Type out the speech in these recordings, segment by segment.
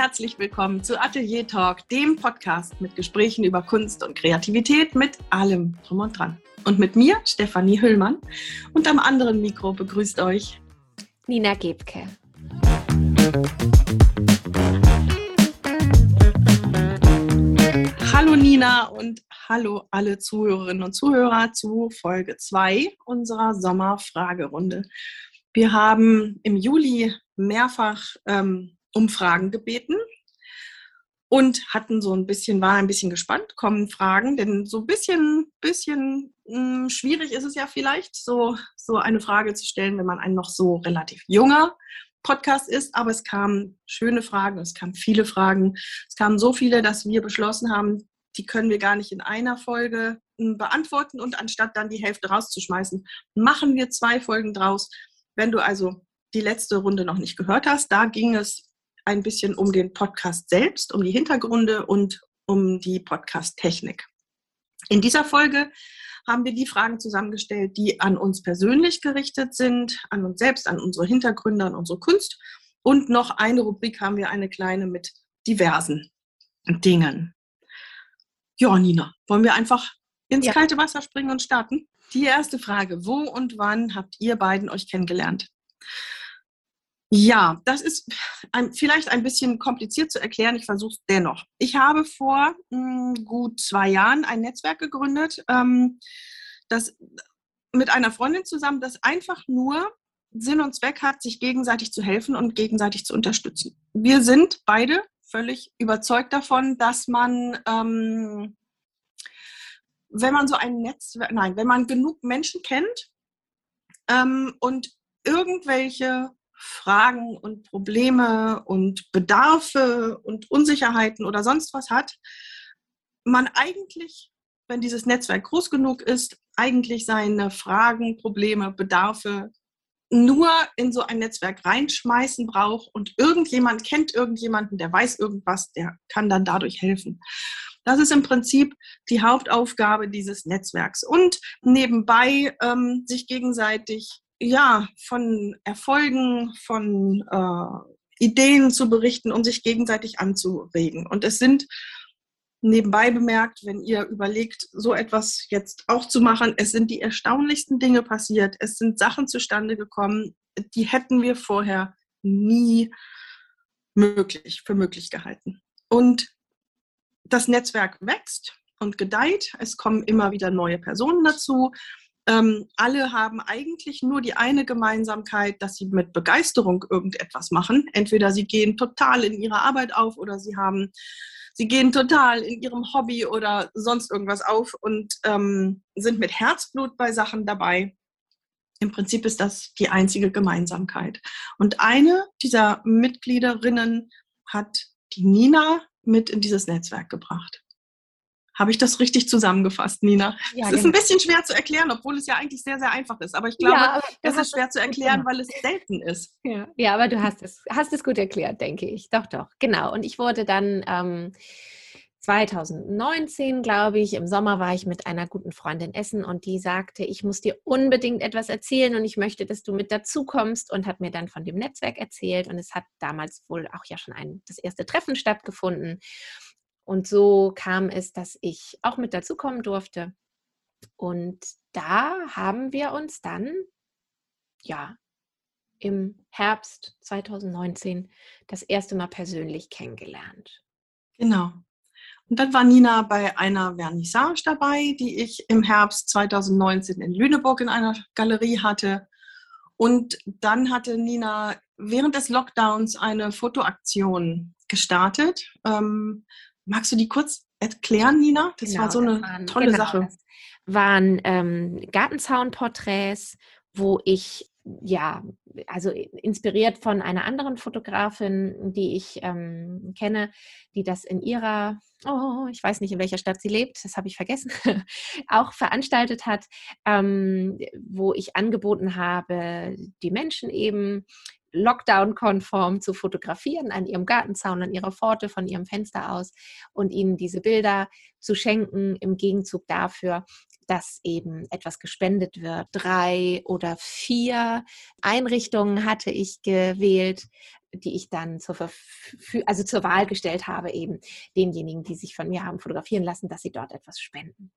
herzlich willkommen zu Atelier Talk, dem Podcast mit Gesprächen über Kunst und Kreativität mit allem drum und dran. Und mit mir, Stefanie Hüllmann. Und am anderen Mikro begrüßt euch Nina Gebke. Hallo Nina und hallo alle Zuhörerinnen und Zuhörer zu Folge 2 unserer Sommerfragerunde. Wir haben im Juli mehrfach ähm, Umfragen gebeten und hatten so ein bisschen, war ein bisschen gespannt, kommen Fragen, denn so ein bisschen, bisschen mh, hm, schwierig ist es ja vielleicht, so, so eine Frage zu stellen, wenn man ein noch so relativ junger Podcast ist, aber es kamen schöne Fragen, es kamen viele Fragen, es kamen so viele, dass wir beschlossen haben, die können wir gar nicht in einer Folge hm, beantworten und anstatt dann die Hälfte rauszuschmeißen, machen wir zwei Folgen draus. Wenn du also die letzte Runde noch nicht gehört hast, da ging es ein bisschen um den Podcast selbst, um die Hintergründe und um die Podcast-Technik. In dieser Folge haben wir die Fragen zusammengestellt, die an uns persönlich gerichtet sind, an uns selbst, an unsere Hintergründe, an unsere Kunst. Und noch eine Rubrik haben wir eine kleine mit diversen Dingen. Ja, Nina, wollen wir einfach ins ja. kalte Wasser springen und starten? Die erste Frage, wo und wann habt ihr beiden euch kennengelernt? Ja, das ist ein, vielleicht ein bisschen kompliziert zu erklären. Ich versuche es dennoch. Ich habe vor mh, hm, gut zwei Jahren ein Netzwerk gegründet, ähm, das mit einer Freundin zusammen, das einfach nur Sinn und Zweck hat, sich gegenseitig zu helfen und gegenseitig zu unterstützen. Wir sind beide völlig überzeugt davon, dass man, ähm, wenn man so ein Netzwerk, nein, wenn man genug Menschen kennt ähm, und irgendwelche Fragen und Probleme und Bedarfe und Unsicherheiten oder sonst was hat, man eigentlich, wenn dieses Netzwerk groß genug ist, eigentlich seine Fragen, Probleme, Bedarfe nur in so ein Netzwerk reinschmeißen braucht und irgendjemand kennt irgendjemanden, der weiß irgendwas, der kann dann dadurch helfen. Das ist im Prinzip die Hauptaufgabe dieses Netzwerks. Und nebenbei ähm, sich gegenseitig ja, von Erfolgen, von äh, Ideen zu berichten und sich gegenseitig anzuregen. Und es sind nebenbei bemerkt, wenn ihr überlegt, so etwas jetzt auch zu machen, es sind die erstaunlichsten Dinge passiert. Es sind Sachen zustande gekommen, die hätten wir vorher nie möglich, für möglich gehalten. Und das Netzwerk wächst und gedeiht. Es kommen immer wieder neue Personen dazu. Ähm, alle haben eigentlich nur die eine Gemeinsamkeit, dass sie mit Begeisterung irgendetwas machen. Entweder sie gehen total in ihre Arbeit auf oder sie haben, sie gehen total in ihrem Hobby oder sonst irgendwas auf und ähm, sind mit Herzblut bei Sachen dabei. Im Prinzip ist das die einzige Gemeinsamkeit. Und eine dieser Mitgliederinnen hat die Nina mit in dieses Netzwerk gebracht. Habe ich das richtig zusammengefasst, Nina? Ja, es ist genau. ein bisschen schwer zu erklären, obwohl es ja eigentlich sehr, sehr einfach ist. Aber ich glaube, ja, es ist schwer zu erklären, weil es selten ist. Ja, ja aber du hast es, hast es gut erklärt, denke ich. Doch, doch, genau. Und ich wurde dann ähm, 2019, glaube ich, im Sommer war ich mit einer guten Freundin essen und die sagte, ich muss dir unbedingt etwas erzählen und ich möchte, dass du mit dazu kommst und hat mir dann von dem Netzwerk erzählt und es hat damals wohl auch ja schon ein, das erste Treffen stattgefunden. Und so kam es, dass ich auch mit dazukommen durfte. Und da haben wir uns dann, ja, im Herbst 2019 das erste Mal persönlich kennengelernt. Genau. Und dann war Nina bei einer Vernissage dabei, die ich im Herbst 2019 in Lüneburg in einer Galerie hatte. Und dann hatte Nina während des Lockdowns eine Fotoaktion gestartet. Ähm, Magst du die kurz erklären, Nina? Das genau, war so eine waren, tolle genau, Sache. waren ähm, Gartenzaunporträts, wo ich ja, also inspiriert von einer anderen Fotografin, die ich ähm, kenne, die das in ihrer, oh, ich weiß nicht, in welcher Stadt sie lebt, das habe ich vergessen, auch veranstaltet hat, ähm, wo ich angeboten habe, die Menschen eben Lockdown-konform zu fotografieren an ihrem Gartenzaun, an ihrer Pforte, von ihrem Fenster aus und ihnen diese Bilder zu schenken im Gegenzug dafür, dass eben etwas gespendet wird. Drei oder vier Einrichtungen hatte ich gewählt, die ich dann zur, also zur Wahl gestellt habe, eben denjenigen, die sich von mir haben fotografieren lassen, dass sie dort etwas spenden.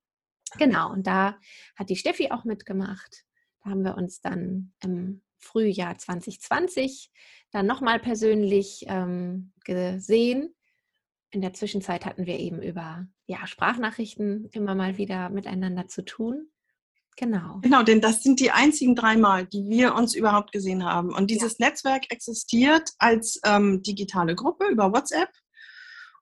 Genau, und da hat die Steffi auch mitgemacht. Da haben wir uns dann im Frühjahr 2020 dann nochmal persönlich ähm, gesehen. In der Zwischenzeit hatten wir eben über ja, Sprachnachrichten immer mal wieder miteinander zu tun. Genau. Genau, denn das sind die einzigen dreimal, die wir uns überhaupt gesehen haben. Und dieses ja. Netzwerk existiert als ähm, digitale Gruppe über WhatsApp.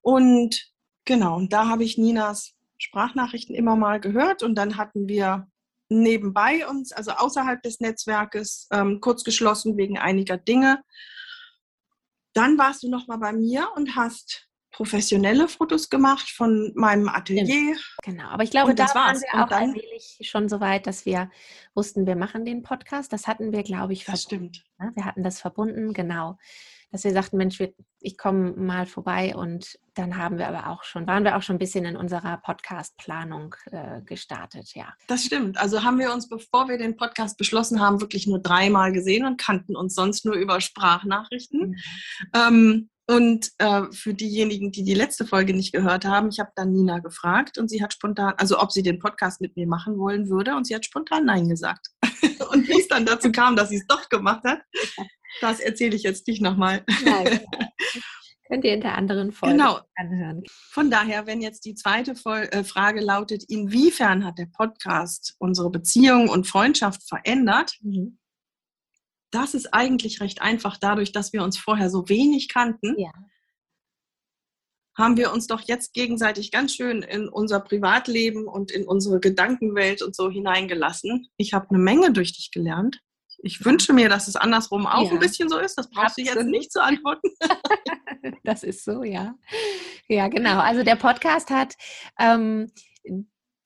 Und genau, und da habe ich Ninas Sprachnachrichten immer mal gehört. Und dann hatten wir nebenbei uns, also außerhalb des Netzwerkes, ähm, kurz geschlossen wegen einiger Dinge. Dann warst du noch mal bei mir und hast professionelle Fotos gemacht von meinem Atelier. Genau, aber ich glaube, da waren wir auch dann, allmählich schon so weit, dass wir wussten, wir machen den Podcast. Das hatten wir, glaube ich, das stimmt. Ne? Wir hatten das verbunden, genau. Dass wir sagten, Mensch, ich komme mal vorbei und dann haben wir aber auch schon, waren wir auch schon ein bisschen in unserer Podcast-Planung äh, gestartet, ja. Das stimmt. Also haben wir uns, bevor wir den Podcast beschlossen haben, wirklich nur dreimal gesehen und kannten uns sonst nur über Sprachnachrichten. Mhm. Ähm, und äh, für diejenigen, die die letzte Folge nicht gehört haben, ich habe dann Nina gefragt und sie hat spontan, also ob sie den Podcast mit mir machen wollen würde und sie hat spontan Nein gesagt. und wie es dann dazu kam, dass sie es doch gemacht hat, das erzähle ich jetzt nicht nochmal. Könnt ihr in der anderen Folge genau. anhören. Von daher, wenn jetzt die zweite äh, Frage lautet, inwiefern hat der Podcast unsere Beziehung und Freundschaft verändert? Mhm das ist eigentlich recht einfach dadurch, dass wir uns vorher so wenig kannten. Ja. Haben wir uns doch jetzt gegenseitig ganz schön in unser Privatleben und in unsere Gedankenwelt und so hineingelassen. Ich habe eine Menge durch dich gelernt. Ich wünsche mir, dass es andersrum auch ja. ein bisschen so ist. Das brauchst Absolut. du jetzt nicht zu antworten. das ist so, ja. Ja, genau. Also der Podcast hat ähm,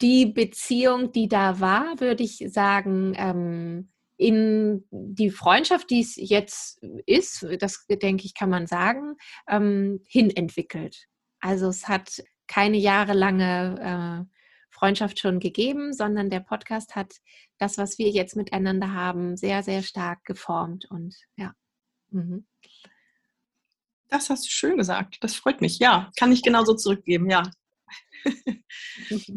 die Beziehung, die da war, würde ich sagen, ähm, in die Freundschaft, die es jetzt ist, das denke ich, kann man sagen, ähm, hin entwickelt. Also es hat keine jahrelange äh, Freundschaft schon gegeben, sondern der Podcast hat das, was wir jetzt miteinander haben, sehr, sehr stark geformt und ja. Mhm. Das hast du schön gesagt. Das freut mich. Ja, kann ich genauso zurückgeben. Ja,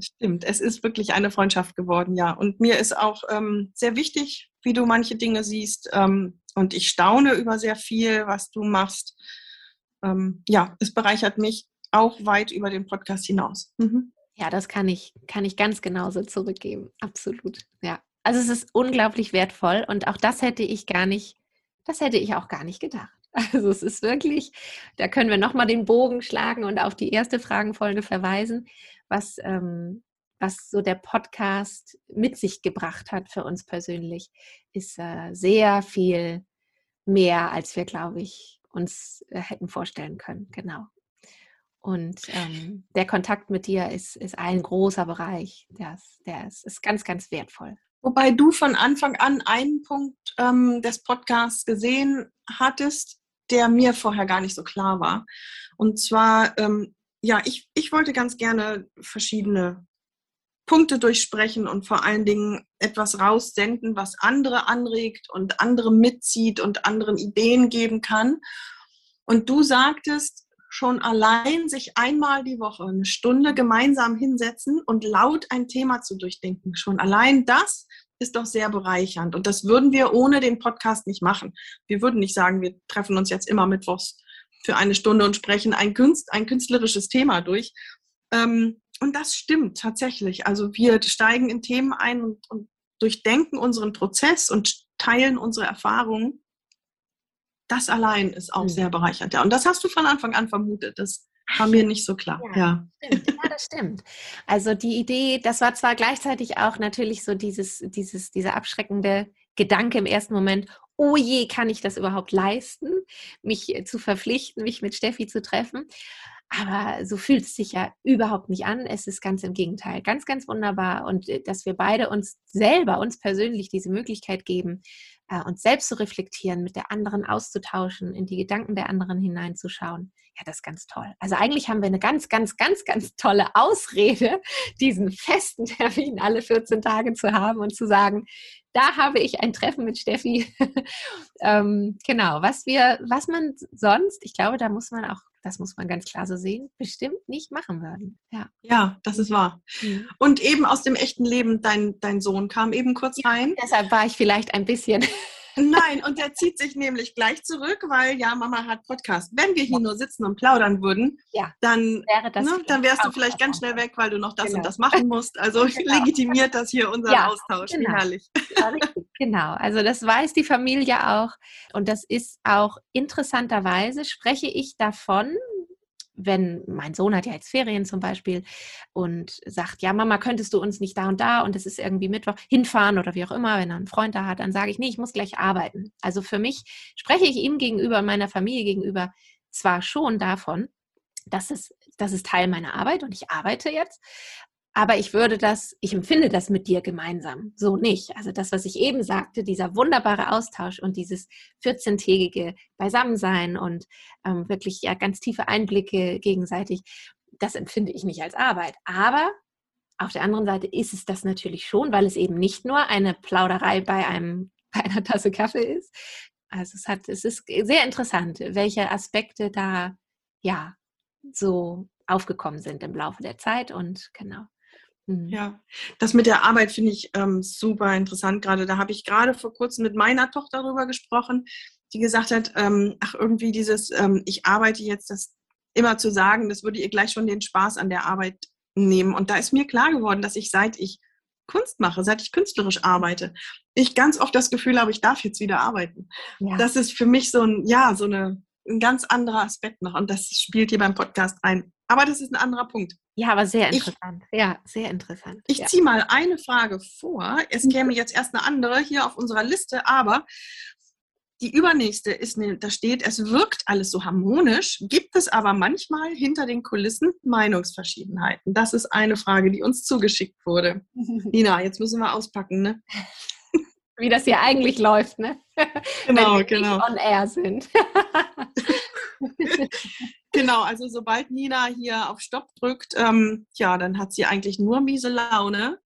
Stimmt, es ist wirklich eine Freundschaft geworden, ja. Und mir ist auch ähm, sehr wichtig, wie du manche Dinge siehst. Ähm, und ich staune über sehr viel, was du machst. Ähm, ja, es bereichert mich auch weit über den Podcast hinaus. Mhm. Ja, das kann ich, kann ich ganz genauso zurückgeben. Absolut. Ja. Also es ist unglaublich wertvoll und auch das hätte ich gar nicht, das hätte ich auch gar nicht gedacht. Also es ist wirklich, da können wir nochmal den Bogen schlagen und auf die erste Fragenfolge verweisen, was, ähm, was so der Podcast mit sich gebracht hat für uns persönlich, ist äh, sehr viel mehr, als wir, glaube ich, uns äh, hätten vorstellen können. Genau. Und ähm, der Kontakt mit dir ist, ist ein großer Bereich. Der ist, der ist, ist ganz, ganz wertvoll. Wobei du von Anfang an einen Punkt ähm, des Podcasts gesehen hattest, der mir vorher gar nicht so klar war. Und zwar, ähm, ja, ich, ich wollte ganz gerne verschiedene Punkte durchsprechen und vor allen Dingen etwas raussenden, was andere anregt und andere mitzieht und anderen Ideen geben kann. Und du sagtest, schon allein sich einmal die Woche eine Stunde gemeinsam hinsetzen und laut ein Thema zu durchdenken. Schon allein das ist doch sehr bereichernd. Und das würden wir ohne den Podcast nicht machen. Wir würden nicht sagen, wir treffen uns jetzt immer mittwochs für eine Stunde und sprechen ein, Künst, ein künstlerisches Thema durch. Ähm, und das stimmt tatsächlich. Also wir steigen in Themen ein und, und durchdenken unseren Prozess und teilen unsere Erfahrungen. Das allein ist auch mhm. sehr bereichernd. Ja. Und das hast du von Anfang an vermutet. Das war mir nicht so klar. Ja, ja. Stimmt. ja, das stimmt. Also die Idee, das war zwar gleichzeitig auch natürlich so dieses, dieses, dieser abschreckende Gedanke im ersten Moment, oh je, kann ich das überhaupt leisten, mich zu verpflichten, mich mit Steffi zu treffen. Aber so fühlt es sich ja überhaupt nicht an. Es ist ganz im Gegenteil. Ganz, ganz wunderbar. Und äh, dass wir beide uns selber, uns persönlich diese Möglichkeit geben, äh, uns selbst zu reflektieren, mit der anderen auszutauschen, in die Gedanken der anderen hineinzuschauen. Ja, das ist ganz toll. Also eigentlich haben wir eine ganz, ganz, ganz, ganz tolle Ausrede, diesen festen Termin alle 14 Tage zu haben und zu sagen, da habe ich ein Treffen mit Steffi. ähm, genau, was wir, was man sonst, ich glaube, da muss man auch, das muss man ganz klar so sehen, bestimmt nicht machen würden. Ja, ja das ist wahr. Mhm. Und eben aus dem echten Leben, dein, dein Sohn kam eben kurz rein. Ja, deshalb war ich vielleicht ein bisschen Nein, und der zieht sich nämlich gleich zurück, weil ja, Mama hat Podcast. Wenn wir hier nur sitzen und plaudern würden, ja. dann, Wäre das ne, dann wärst du vielleicht ganz schnell weg, weil du noch das genau. und das machen musst. Also genau. legitimiert das hier unseren ja, Austausch. Genau. Herrlich. Ja, genau, also das weiß die Familie auch. Und das ist auch interessanterweise, spreche ich davon, wenn mein Sohn hat ja jetzt Ferien zum Beispiel und sagt, ja, Mama, könntest du uns nicht da und da und es ist irgendwie Mittwoch hinfahren oder wie auch immer, wenn er einen Freund da hat, dann sage ich, nee, ich muss gleich arbeiten. Also für mich spreche ich ihm gegenüber, meiner Familie gegenüber zwar schon davon, dass es, das ist Teil meiner Arbeit und ich arbeite jetzt, aber ich würde das, ich empfinde das mit dir gemeinsam. So nicht. Also das, was ich eben sagte, dieser wunderbare Austausch und dieses 14-tägige Beisammensein und ähm, wirklich ja ganz tiefe Einblicke gegenseitig, das empfinde ich nicht als Arbeit. Aber auf der anderen Seite ist es das natürlich schon, weil es eben nicht nur eine Plauderei bei einem bei einer Tasse Kaffee ist. Also es hat, es ist sehr interessant, welche Aspekte da ja so aufgekommen sind im Laufe der Zeit und genau. Mhm. Ja, das mit der Arbeit finde ich ähm, super interessant. Gerade da habe ich gerade vor kurzem mit meiner Tochter darüber gesprochen, die gesagt hat, ähm, ach irgendwie dieses, ähm, ich arbeite jetzt, das immer zu sagen, das würde ihr gleich schon den Spaß an der Arbeit nehmen. Und da ist mir klar geworden, dass ich seit ich Kunst mache, seit ich künstlerisch arbeite, ich ganz oft das Gefühl habe, ich darf jetzt wieder arbeiten. Ja. Das ist für mich so ein, ja, so eine, ein ganz anderer Aspekt noch. Und das spielt hier beim Podcast rein. Aber das ist ein anderer Punkt. Ja, aber sehr interessant. Ich, ja, sehr interessant. Ich ja. ziehe mal eine Frage vor. Es mhm. käme jetzt erst eine andere hier auf unserer Liste, aber die übernächste ist, da steht, es wirkt alles so harmonisch, gibt es aber manchmal hinter den Kulissen Meinungsverschiedenheiten? Das ist eine Frage, die uns zugeschickt wurde. Nina, jetzt müssen wir auspacken, ne? Wie das hier eigentlich läuft, ne? Genau, Wenn wir genau. on air sind. Genau, also sobald Nina hier auf Stopp drückt, ähm, ja, dann hat sie eigentlich nur miese Laune,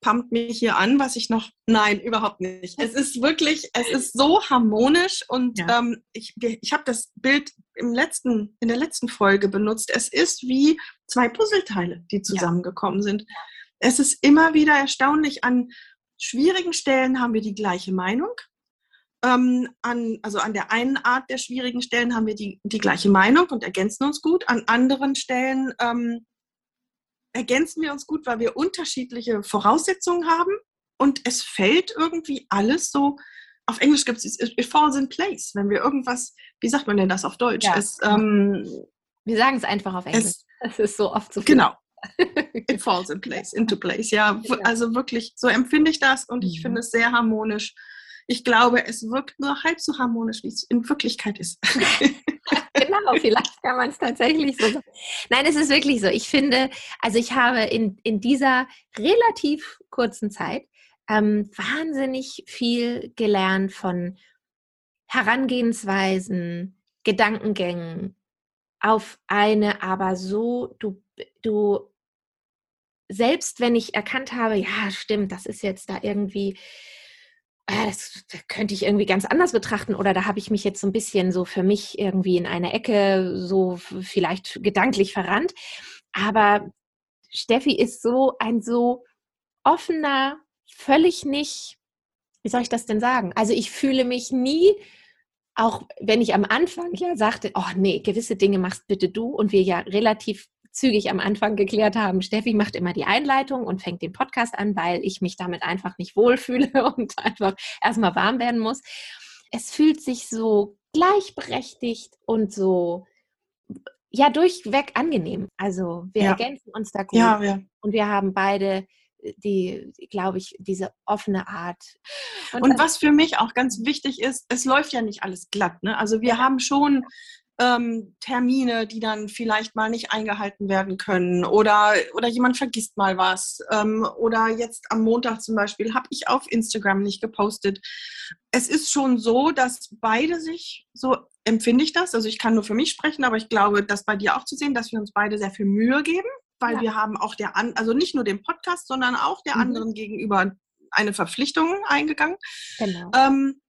pumpt mich hier an, was ich noch, nein, überhaupt nicht. Es ist wirklich, es ist so harmonisch und ja. ähm, ich, ich habe das Bild im letzten, in der letzten Folge benutzt. Es ist wie zwei Puzzleteile, die zusammengekommen ja. sind. Es ist immer wieder erstaunlich, an schwierigen Stellen haben wir die gleiche Meinung ähm, an, also an der einen Art der schwierigen Stellen haben wir die, die gleiche Meinung und ergänzen uns gut. An anderen Stellen ähm, ergänzen wir uns gut, weil wir unterschiedliche Voraussetzungen haben. Und es fällt irgendwie alles so, auf Englisch gibt es, it falls in place, wenn wir irgendwas, wie sagt man denn das auf Deutsch? Ja. Es, ähm, wir sagen es einfach auf Englisch. Es, das ist so oft so viel. Genau. It falls in place, into place. Ja, also wirklich, so empfinde ich das und ich mhm. finde es sehr harmonisch ich glaube, es wirkt nur halb so harmonisch, wie es in Wirklichkeit ist. genau, vielleicht kann man es tatsächlich so sagen. Nein, es ist wirklich so. Ich finde, also ich habe in, in dieser relativ kurzen Zeit ähm, wahnsinnig viel gelernt von Herangehensweisen, Gedankengängen auf eine, aber so, du, du, selbst wenn ich erkannt habe, ja, stimmt, das ist jetzt da irgendwie das könnte ich irgendwie ganz anders betrachten oder da habe ich mich jetzt so ein bisschen so für mich irgendwie in eine Ecke so vielleicht gedanklich verrannt. Aber Steffi ist so ein so offener, völlig nicht, wie soll ich das denn sagen? Also ich fühle mich nie, auch wenn ich am Anfang ja sagte, oh nee, gewisse Dinge machst bitte du und wir ja relativ zügig am Anfang geklärt haben, Steffi macht immer die Einleitung und fängt den Podcast an, weil ich mich damit einfach nicht wohlfühle und einfach erstmal warm werden muss. Es fühlt sich so gleichberechtigt und so ja durchweg angenehm. Also wir ja. ergänzen uns da gut ja, ja. und wir haben beide die, glaube ich, diese offene Art. Und, und was für mich auch ganz wichtig ist, es läuft ja nicht alles glatt. Ne? Also wir haben schon ähm, Termine, die dann vielleicht mal nicht eingehalten werden können oder, oder jemand vergisst mal was. Ähm, oder jetzt am Montag zum Beispiel habe ich auf Instagram nicht gepostet. Es ist schon so, dass beide sich, so empfinde ich das, also ich kann nur für mich sprechen, aber ich glaube, das bei dir auch zu sehen, dass wir uns beide sehr viel Mühe geben, weil ja. wir haben auch der, an, also nicht nur dem Podcast, sondern auch der mhm. anderen gegenüber eine Verpflichtung eingegangen. Genau. Ähm,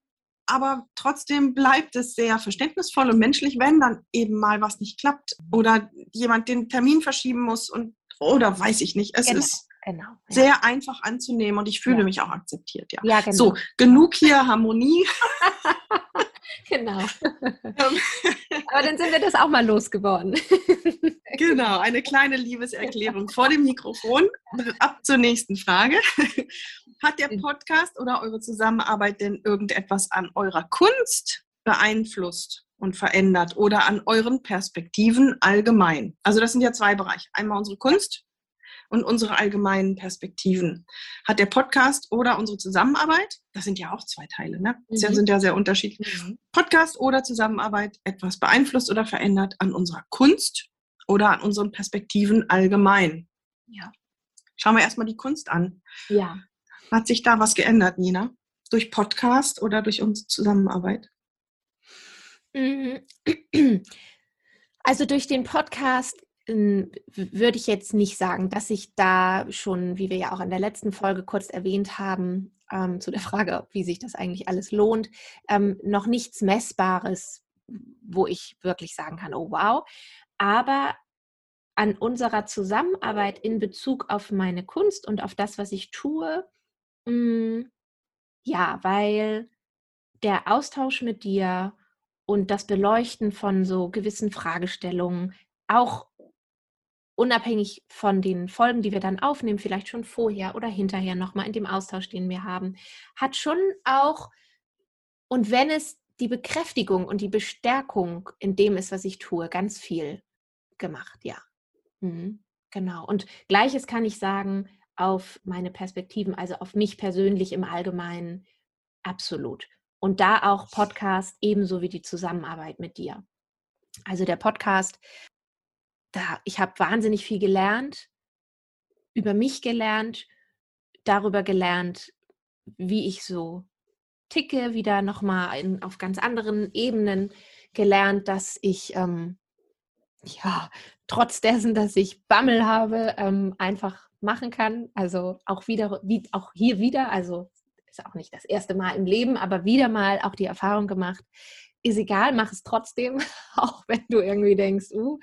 aber trotzdem bleibt es sehr verständnisvoll und menschlich, wenn dann eben mal was nicht klappt oder jemand den Termin verschieben muss und oder weiß ich nicht. Es genau, ist genau, ja. sehr einfach anzunehmen und ich fühle ja. mich auch akzeptiert. Ja. ja genau. So, genug hier Harmonie. genau. Aber dann sind wir das auch mal losgeworden. genau, eine kleine Liebeserklärung vor dem Mikrofon. Ab zur nächsten Frage. Hat der Podcast oder eure Zusammenarbeit denn irgendetwas an eurer Kunst beeinflusst und verändert oder an euren Perspektiven allgemein? Also das sind ja zwei Bereiche. Einmal unsere Kunst und unsere allgemeinen Perspektiven. Hat der Podcast oder unsere Zusammenarbeit, das sind ja auch zwei Teile, ne? Das mhm. sind ja sehr unterschiedlich. Mhm. Podcast oder Zusammenarbeit etwas beeinflusst oder verändert an unserer Kunst oder an unseren Perspektiven allgemein? Ja. Schauen wir erstmal die Kunst an. Ja. Hat sich da was geändert, Nina? Durch Podcast oder durch unsere Zusammenarbeit? Mhm. Also durch den Podcast ähm, würde ich jetzt nicht sagen, dass ich da schon, wie wir ja auch in der letzten Folge kurz erwähnt haben, ähm, zu der Frage, wie sich das eigentlich alles lohnt, ähm, noch nichts Messbares, wo ich wirklich sagen kann, oh wow. Aber an unserer Zusammenarbeit in Bezug auf meine Kunst und auf das, was ich tue, hm, ja, weil der Austausch mit dir und das Beleuchten von so gewissen Fragestellungen, auch unabhängig von den Folgen, die wir dann aufnehmen, vielleicht schon vorher oder hinterher nochmal in dem Austausch, den wir haben, hat schon auch, und wenn es die Bekräftigung und die Bestärkung in dem ist, was ich tue, ganz viel gemacht, ja. Mhm, genau. Und gleiches kann ich sagen, auf meine Perspektiven, also auf mich persönlich im Allgemeinen, absolut. Und da auch Podcast ebenso wie die Zusammenarbeit mit dir. Also der Podcast, da ich habe wahnsinnig viel gelernt, über mich gelernt, darüber gelernt, wie ich so ticke, wieder nochmal auf ganz anderen Ebenen gelernt, dass ich ähm, ja trotz dessen, dass ich Bammel habe, ähm, einfach machen kann. Also auch wieder, wie, auch hier wieder, also ist auch nicht das erste Mal im Leben, aber wieder mal auch die Erfahrung gemacht, ist egal, mach es trotzdem, auch wenn du irgendwie denkst, uh,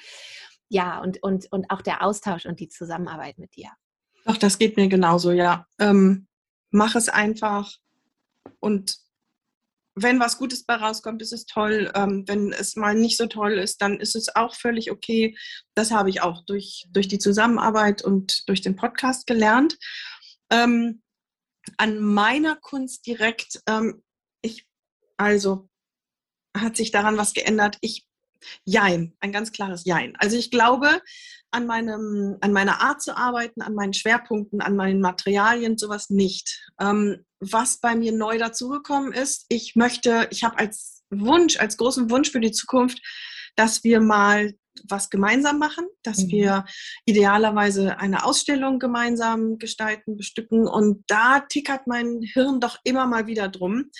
ja, und, und, und auch der Austausch und die Zusammenarbeit mit dir. Doch, das geht mir genauso, ja. Ähm, mach es einfach und wenn was Gutes bei rauskommt, ist es toll. Ähm, wenn es mal nicht so toll ist, dann ist es auch völlig okay. Das habe ich auch durch, durch die Zusammenarbeit und durch den Podcast gelernt. Ähm, an meiner Kunst direkt, ähm, ich, also hat sich daran was geändert. Ich, jein, ein ganz klares Jein. Also ich glaube, an, meinem, an meiner Art zu arbeiten, an meinen Schwerpunkten, an meinen Materialien, sowas nicht. Ähm, was bei mir neu dazugekommen ist, ich möchte, ich habe als Wunsch, als großen Wunsch für die Zukunft, dass wir mal was gemeinsam machen, dass mhm. wir idealerweise eine Ausstellung gemeinsam gestalten, bestücken. Und da tickert mein Hirn doch immer mal wieder drum.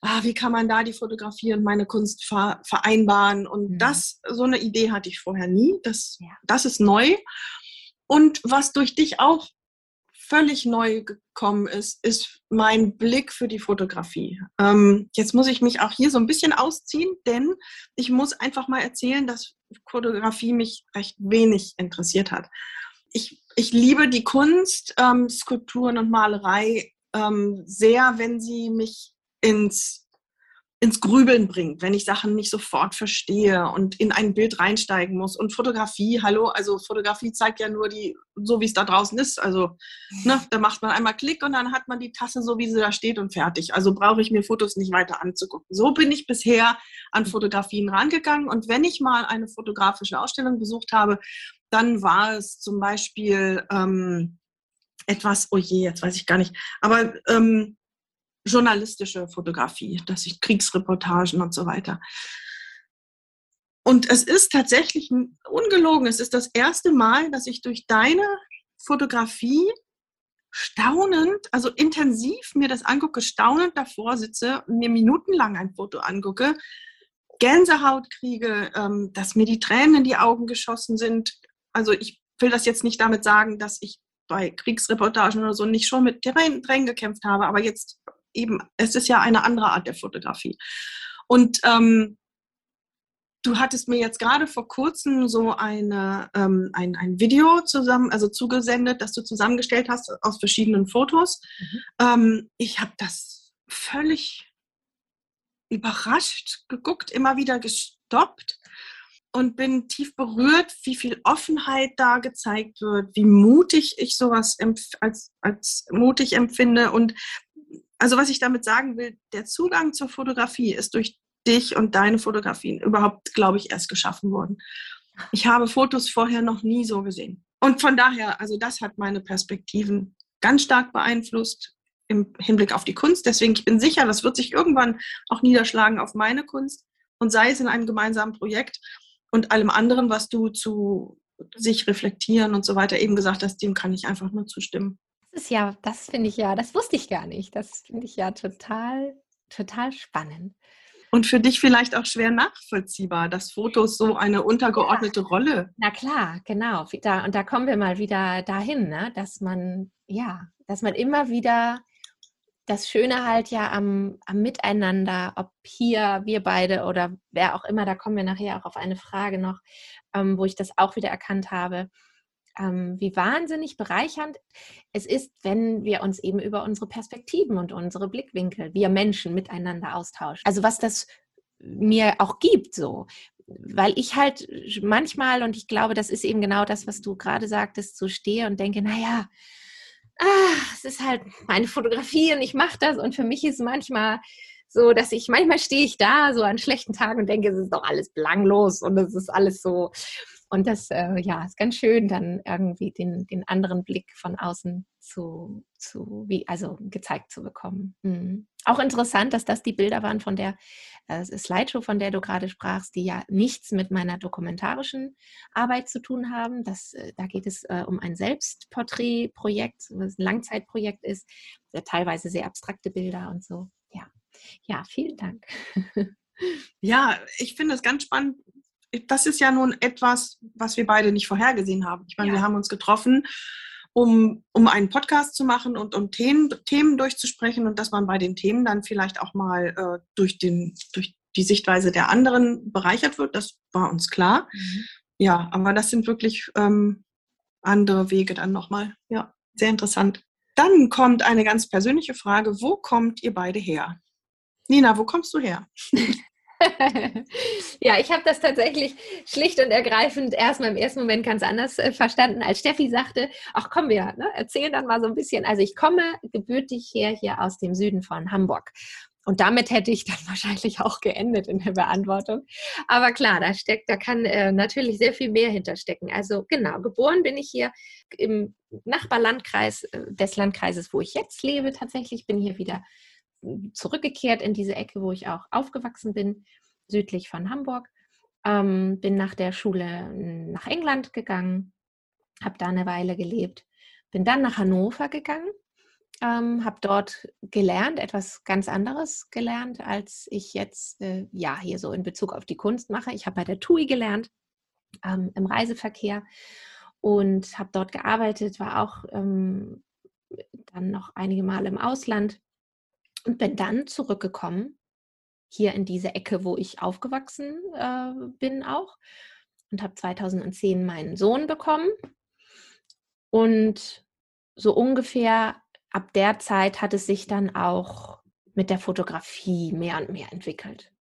Ah, wie kann man da die Fotografie und meine Kunst vereinbaren? Und mhm. das, so eine Idee hatte ich vorher nie. Das, ja. das ist neu. Und was durch dich auch völlig neu gekommen ist, ist mein Blick für die Fotografie. Ähm, jetzt muss ich mich auch hier so ein bisschen ausziehen, denn ich muss einfach mal erzählen, dass Fotografie mich recht wenig interessiert hat. Ich, ich liebe die Kunst, ähm, Skulpturen und Malerei ähm, sehr, wenn sie mich ins ins Grübeln bringt, wenn ich Sachen nicht sofort verstehe und in ein Bild reinsteigen muss. Und Fotografie, hallo, also Fotografie zeigt ja nur die, so wie es da draußen ist. Also ne, da macht man einmal Klick und dann hat man die Tasse so, wie sie da steht und fertig. Also brauche ich mir Fotos nicht weiter anzugucken. So bin ich bisher an Fotografien rangegangen. Und wenn ich mal eine fotografische Ausstellung besucht habe, dann war es zum Beispiel ähm, etwas, oh je, jetzt weiß ich gar nicht, aber ähm, journalistische Fotografie, dass ich Kriegsreportagen und so weiter. Und es ist tatsächlich ungelogen. Es ist das erste Mal, dass ich durch deine Fotografie staunend, also intensiv mir das angucke, staunend davor sitze, mir minutenlang ein Foto angucke, Gänsehaut kriege, ähm, dass mir die Tränen in die Augen geschossen sind. Also ich will das jetzt nicht damit sagen, dass ich bei Kriegsreportagen oder so nicht schon mit Tränen, Tränen gekämpft habe, aber jetzt eben, es ist ja eine andere Art der Fotografie. Und ähm, Du hattest mir jetzt gerade vor kurzem so eine, ähm, ein, ein Video zusammen, also zugesendet, das du zusammengestellt hast aus verschiedenen Fotos. Mhm. Ähm, ich habe das völlig überrascht geguckt, immer wieder gestoppt und bin tief berührt, wie viel Offenheit da gezeigt wird, wie mutig ich sowas als, als mutig empfinde. Und also was ich damit sagen will, der Zugang zur Fotografie ist durch dich und deine Fotografien überhaupt, glaube ich, erst geschaffen worden. Ich habe Fotos vorher noch nie so gesehen. Und von daher, also das hat meine Perspektiven ganz stark beeinflusst im Hinblick auf die Kunst. Deswegen, ich bin sicher, das wird sich irgendwann auch niederschlagen auf meine Kunst und sei es in einem gemeinsamen Projekt und allem anderen, was du zu sich reflektieren und so weiter eben gesagt hast, dem kann ich einfach nur zustimmen. Das ist ja, das finde ich ja, das wusste ich gar nicht. Das finde ich ja total, total spannend und für dich vielleicht auch schwer nachvollziehbar, dass Fotos so eine untergeordnete ja. Rolle. Na klar, genau. Da, und da kommen wir mal wieder dahin, ne? dass man, ja, dass man immer wieder das Schöne halt ja am, am Miteinander, ob hier wir beide oder wer auch immer, da kommen wir nachher auch auf eine Frage noch, ähm, wo ich das auch wieder erkannt habe, ähm, wie wahnsinnig bereichernd es ist, wenn wir uns eben über unsere Perspektiven und unsere Blickwinkel, wir Menschen miteinander austauschen. Also was das mir auch gibt, so. Weil ich halt manchmal, und ich glaube, das ist eben genau das, was du gerade sagtest, so stehe und denke, naja, ah, es ist halt meine Fotografie und ich mache das. Und für mich ist manchmal so, dass ich, manchmal stehe ich da so an schlechten Tagen und denke, es ist doch alles belanglos und es ist alles so. Und das äh, ja, ist ganz schön, dann irgendwie den, den anderen Blick von außen zu, zu wie, also gezeigt zu bekommen. Mhm. Auch interessant, dass das die Bilder waren von der äh, Slideshow, von der du gerade sprachst, die ja nichts mit meiner dokumentarischen Arbeit zu tun haben. Das, äh, da geht es äh, um ein Selbstporträtprojekt, was ein Langzeitprojekt ist, sehr, teilweise sehr abstrakte Bilder und so. Ja, ja, vielen Dank. Ja, ich finde es ganz spannend, das ist ja nun etwas, was wir beide nicht vorhergesehen haben. Ich meine, ja. wir haben uns getroffen, um, um einen Podcast zu machen und um Themen, Themen durchzusprechen und dass man bei den Themen dann vielleicht auch mal äh, durch, den, durch die Sichtweise der anderen bereichert wird, das war uns klar. Mhm. Ja, aber das sind wirklich ähm, andere Wege dann nochmal. Ja, sehr interessant. Dann kommt eine ganz persönliche Frage. Wo kommt ihr beide her? Nina, wo kommst du her? ja, ich habe das tatsächlich schlicht und ergreifend erstmal im ersten Moment ganz anders äh, verstanden, als Steffi sagte, ach komm, wir ne, erzählen dann mal so ein bisschen. Also ich komme gebürtig her hier aus dem Süden von Hamburg. Und damit hätte ich dann wahrscheinlich auch geendet in der Beantwortung. Aber klar, da steckt, da kann äh, natürlich sehr viel mehr hinterstecken. Also genau, geboren bin ich hier im Nachbarlandkreis äh, des Landkreises, wo ich jetzt lebe. Tatsächlich bin hier wieder zurückgekehrt in diese Ecke, wo ich auch aufgewachsen bin, südlich von Hamburg. Ähm, bin nach der Schule nach England gegangen, habe da eine Weile gelebt, bin dann nach Hannover gegangen, ähm, habe dort gelernt, etwas ganz anderes gelernt, als ich jetzt äh, ja hier so in Bezug auf die Kunst mache. Ich habe bei der TUI gelernt ähm, im Reiseverkehr und habe dort gearbeitet, war auch ähm, dann noch einige Male im Ausland und bin dann zurückgekommen, hier in diese Ecke, wo ich aufgewachsen äh, bin auch. Und habe 2010 meinen Sohn bekommen. Und so ungefähr ab der Zeit hat es sich dann auch mit der Fotografie mehr und mehr entwickelt.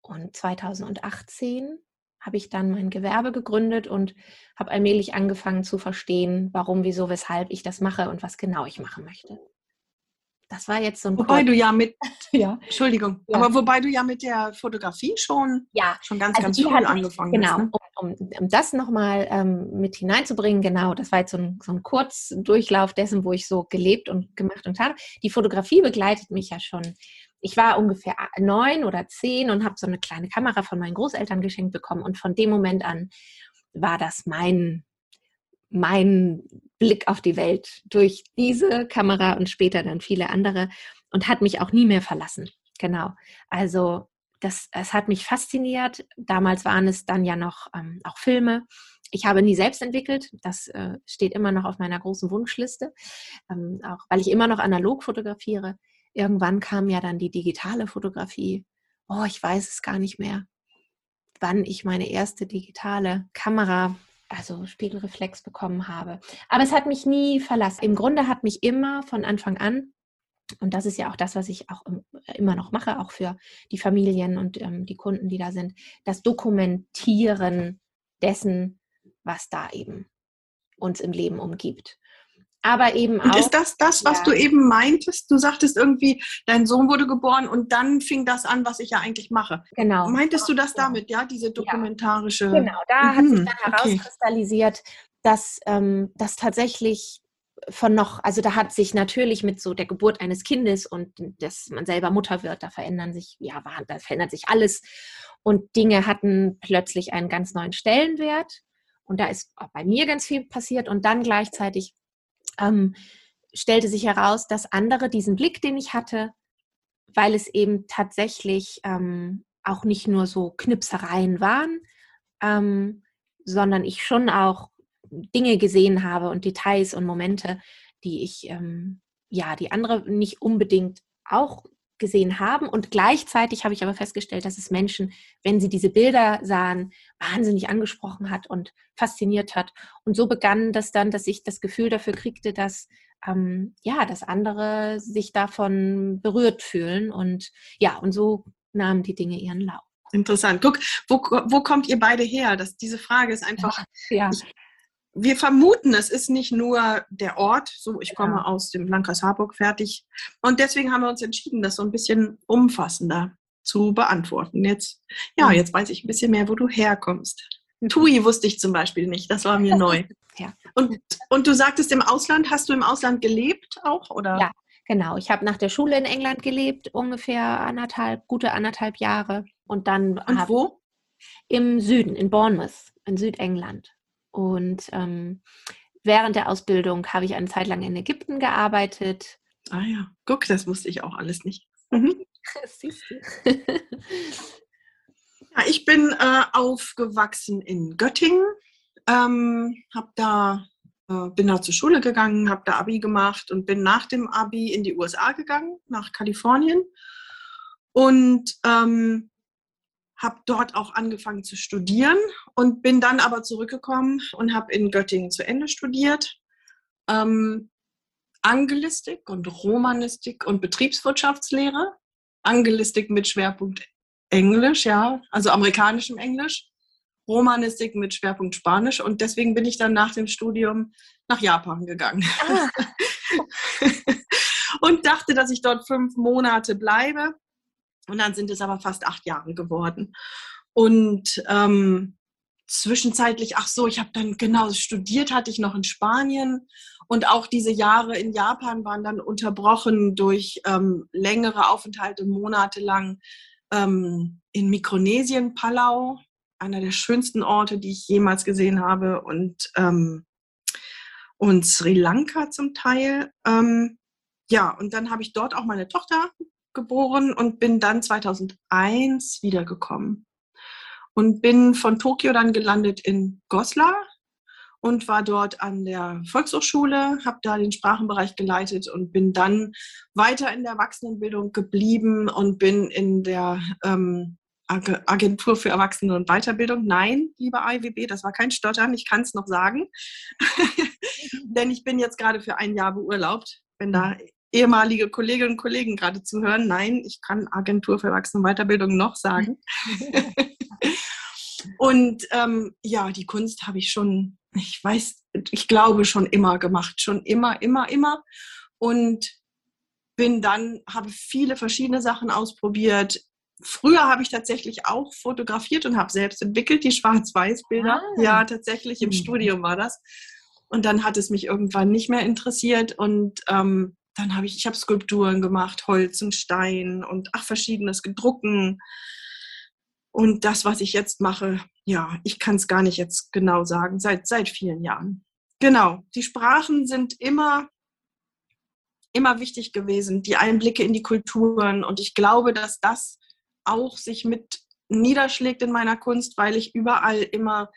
Und 2018 habe ich dann mein Gewerbe gegründet und habe allmählich angefangen zu verstehen, warum, wieso, weshalb ich das mache und was genau ich machen möchte. Das war jetzt so ein Wobei Code. du ja mit, ja. Entschuldigung, ja. aber wobei du ja mit der Fotografie schon, ja. schon ganz, also ganz früh angefangen genau, hast. Genau, ne? um, um, um, das nochmal ähm, mit hineinzubringen, genau, das war jetzt so ein, so ein Kurzdurchlauf dessen, wo ich so gelebt und gemacht und habe. Die Fotografie begleitet mich ja schon ich war ungefähr neun oder zehn und habe so eine kleine Kamera von meinen Großeltern geschenkt bekommen. Und von dem Moment an war das mein, mein Blick auf die Welt durch diese Kamera und später dann viele andere und hat mich auch nie mehr verlassen. Genau. Also das, es hat mich fasziniert. Damals waren es dann ja noch ähm, auch Filme. Ich habe nie selbst entwickelt. Das äh, steht immer noch auf meiner großen Wunschliste, ähm, auch weil ich immer noch analog fotografiere. Irgendwann kam ja dann die digitale Fotografie. Oh, ich weiß es gar nicht mehr, wann ich meine erste digitale Kamera, also Spiegelreflex bekommen habe. Aber es hat mich nie verlassen. Im Grunde hat mich immer von Anfang an und das ist ja auch das, was ich auch immer noch mache, auch für die Familien und ähm, die Kunden, die da sind, das Dokumentieren dessen, was da eben uns im Leben umgibt. Aber eben auch. Und ist das das, was ja. du eben meintest? Du sagtest irgendwie, dein Sohn wurde geboren und dann fing das an, was ich ja eigentlich mache. Genau. Meintest du das damit, ja, diese dokumentarische. Ja. Genau, da mhm. hat sich dann herauskristallisiert, okay. dass ähm, das tatsächlich von noch, also da hat sich natürlich mit so der Geburt eines Kindes und dass man selber Mutter wird, da verändern sich, ja, da verändert sich alles und Dinge hatten plötzlich einen ganz neuen Stellenwert und da ist auch bei mir ganz viel passiert und dann gleichzeitig ähm, stellte sich heraus, dass andere diesen Blick, den ich hatte, weil es eben tatsächlich ähm, auch nicht nur so Knipsereien waren, ähm, sondern ich schon auch Dinge gesehen habe und Details und Momente, die ich, ähm, ja, die andere nicht unbedingt auch gesehen haben. Und gleichzeitig habe ich aber festgestellt, dass es Menschen, wenn sie diese Bilder sahen, wahnsinnig angesprochen hat und fasziniert hat. Und so begann das dann, dass ich das Gefühl dafür kriegte, dass ähm, ja, dass andere sich davon berührt fühlen. Und ja, und so nahmen die Dinge ihren Lauf. Interessant. Guck, wo, wo kommt ihr beide her? Das, diese Frage ist einfach. Ja. Ich, wir vermuten, es ist nicht nur der Ort, so ich komme ja. aus dem Landkreis Harburg fertig. Und deswegen haben wir uns entschieden, das so ein bisschen umfassender zu beantworten. Jetzt, ja, jetzt weiß ich ein bisschen mehr, wo du herkommst. Mhm. Tui wusste ich zum Beispiel nicht, das war mir neu. ja. Und, und du sagtest im Ausland, hast du im Ausland gelebt auch? Oder? Ja, genau. Ich habe nach der Schule in England gelebt, ungefähr anderthalb, gute anderthalb Jahre. Und dann. Und wo? Im Süden, in Bournemouth, in Südengland. Und ähm, während der Ausbildung habe ich eine Zeit lang in Ägypten gearbeitet. Ah ja, guck, das wusste ich auch alles nicht. Mhm. Siehst du. ja, ich bin äh, aufgewachsen in Göttingen, ähm, hab da, äh, bin da zur Schule gegangen, habe da Abi gemacht und bin nach dem Abi in die USA gegangen, nach Kalifornien. Und ähm, habe dort auch angefangen zu studieren und bin dann aber zurückgekommen und habe in Göttingen zu Ende studiert. Ähm, Angelistik und Romanistik und Betriebswirtschaftslehre. Angelistik mit Schwerpunkt Englisch, ja, also amerikanischem Englisch. Romanistik mit Schwerpunkt Spanisch und deswegen bin ich dann nach dem Studium nach Japan gegangen. Ah. und dachte, dass ich dort fünf Monate bleibe und dann sind es aber fast acht Jahre geworden. Und ähm, zwischenzeitlich, ach so, ich habe dann genau studiert, hatte ich noch in Spanien. Und auch diese Jahre in Japan waren dann unterbrochen durch ähm, längere Aufenthalte, monatelang ähm, in Mikronesien, Palau, einer der schönsten Orte, die ich jemals gesehen habe, und, ähm, und Sri Lanka zum Teil. Ähm, ja, und dann habe ich dort auch meine Tochter geboren und bin dann 2001 wiedergekommen. Und bin von Tokio dann gelandet in Goslar und war dort an der Volkshochschule, habe da den Sprachenbereich geleitet und bin dann weiter in der Erwachsenenbildung geblieben und bin in der ähm, Agentur für Erwachsene und Weiterbildung. Nein, liebe IWB, das war kein Stottern, ich kann es noch sagen. Denn ich bin jetzt gerade für ein Jahr beurlaubt. Bin da ehemalige Kolleginnen und Kollegen gerade zuhören. Nein, ich kann Agentur für Erwachsene Weiterbildung noch sagen. und ähm, ja, die Kunst habe ich schon, ich weiß, ich glaube schon immer gemacht, schon immer, immer, immer. Und bin dann, habe viele verschiedene Sachen ausprobiert. Früher habe ich tatsächlich auch fotografiert und habe selbst entwickelt, die Schwarz-Weiß-Bilder. Ah. Ja, tatsächlich im mhm. Studium war das. Und dann hat es mich irgendwann nicht mehr interessiert und ähm, dann habe ich, ich habe Skulpturen gemacht, Holz und Stein und ach, verschiedenes gedrucken. Und das, was ich jetzt mache, ja, ich kann es gar nicht jetzt genau sagen, seit, seit vielen Jahren. Genau, die Sprachen sind immer, immer wichtig gewesen, die Einblicke in die Kulturen. Und ich glaube, dass das auch sich mit niederschlägt in meiner Kunst, weil ich überall immer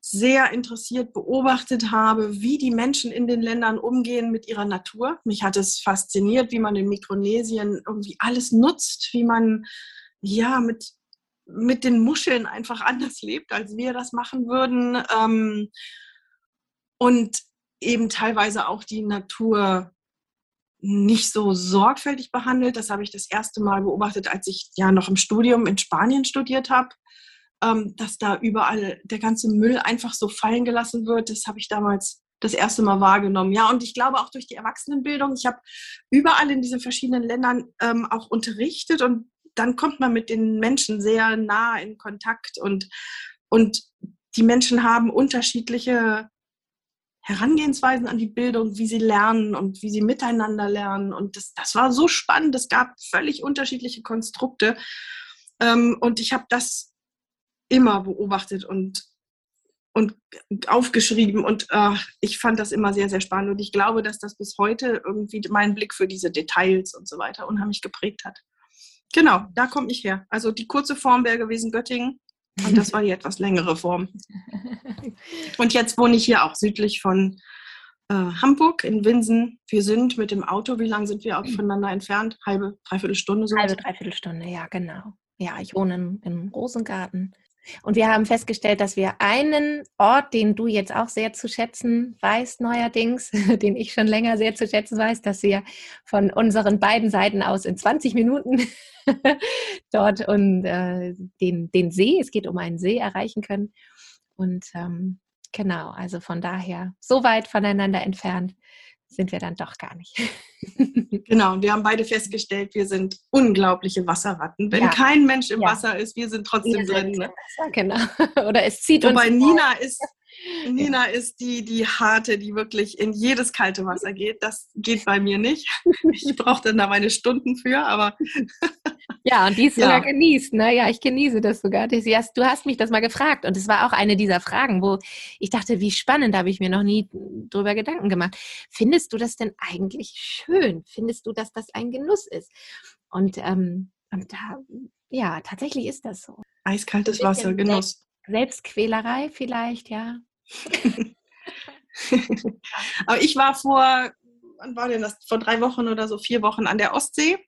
sehr interessiert beobachtet habe, wie die Menschen in den Ländern umgehen mit ihrer Natur. Mich hat es fasziniert, wie man in Mikronesien irgendwie alles nutzt, wie man ja mit, mit den Muscheln einfach anders lebt, als wir das machen würden. Ähm, und eben teilweise auch die Natur nicht so sorgfältig behandelt. Das habe ich das erste Mal beobachtet, als ich ja noch im Studium in Spanien studiert habe, ähm, dass da überall der ganze Müll einfach so fallen gelassen wird. Das habe ich damals das erste Mal wahrgenommen. Ja, und ich glaube auch durch die Erwachsenenbildung. Ich habe überall in diesen verschiedenen Ländern ähm, auch unterrichtet und dann kommt man mit den Menschen sehr nah in Kontakt und, und die Menschen haben unterschiedliche Herangehensweisen an die Bildung, wie sie lernen und wie sie miteinander lernen. Und das, das war so spannend. Es gab völlig unterschiedliche Konstrukte. Ähm, und ich habe das immer beobachtet und, und aufgeschrieben. Und äh, ich fand das immer sehr, sehr spannend. Und ich glaube, dass das bis heute irgendwie meinen Blick für diese Details und so weiter unheimlich geprägt hat. Genau, da komme ich her. Also die kurze Form wäre gewesen Göttingen. Und das war die etwas längere Form. Und jetzt wohne ich hier auch südlich von äh, Hamburg in Winsen. Wir sind mit dem Auto, wie lange sind wir auch voneinander entfernt? Halbe, dreiviertel Stunde so? Halbe, dreiviertel Stunde, ja, genau. Ja, ich wohne im, im Rosengarten. Und wir haben festgestellt, dass wir einen Ort, den du jetzt auch sehr zu schätzen weißt, neuerdings, den ich schon länger sehr zu schätzen weiß, dass wir von unseren beiden Seiten aus in 20 Minuten dort und äh, den, den See, es geht um einen See, erreichen können. Und ähm, genau, also von daher so weit voneinander entfernt sind wir dann doch gar nicht. genau, und wir haben beide festgestellt, wir sind unglaubliche Wasserratten. Wenn ja. kein Mensch im ja. Wasser ist, wir sind trotzdem wir drin. Ne? Wasser, genau. Oder es zieht Wobei uns. Wobei Nina ist, Nina ist die, die harte, die wirklich in jedes kalte Wasser geht. Das geht bei mir nicht. Ich brauche dann da meine Stunden für, aber. Ja, und die ist sogar genießt. Ne? Ja, ich genieße das sogar. Du hast mich das mal gefragt und es war auch eine dieser Fragen, wo ich dachte, wie spannend, da habe ich mir noch nie drüber Gedanken gemacht. Findest du das denn eigentlich schön? Findest du, dass das ein Genuss ist? Und, ähm, und da, ja, tatsächlich ist das so. Eiskaltes Wasser, Genuss. Selbstquälerei vielleicht, ja. Aber ich war vor, wann war denn das? Vor drei Wochen oder so, vier Wochen an der Ostsee.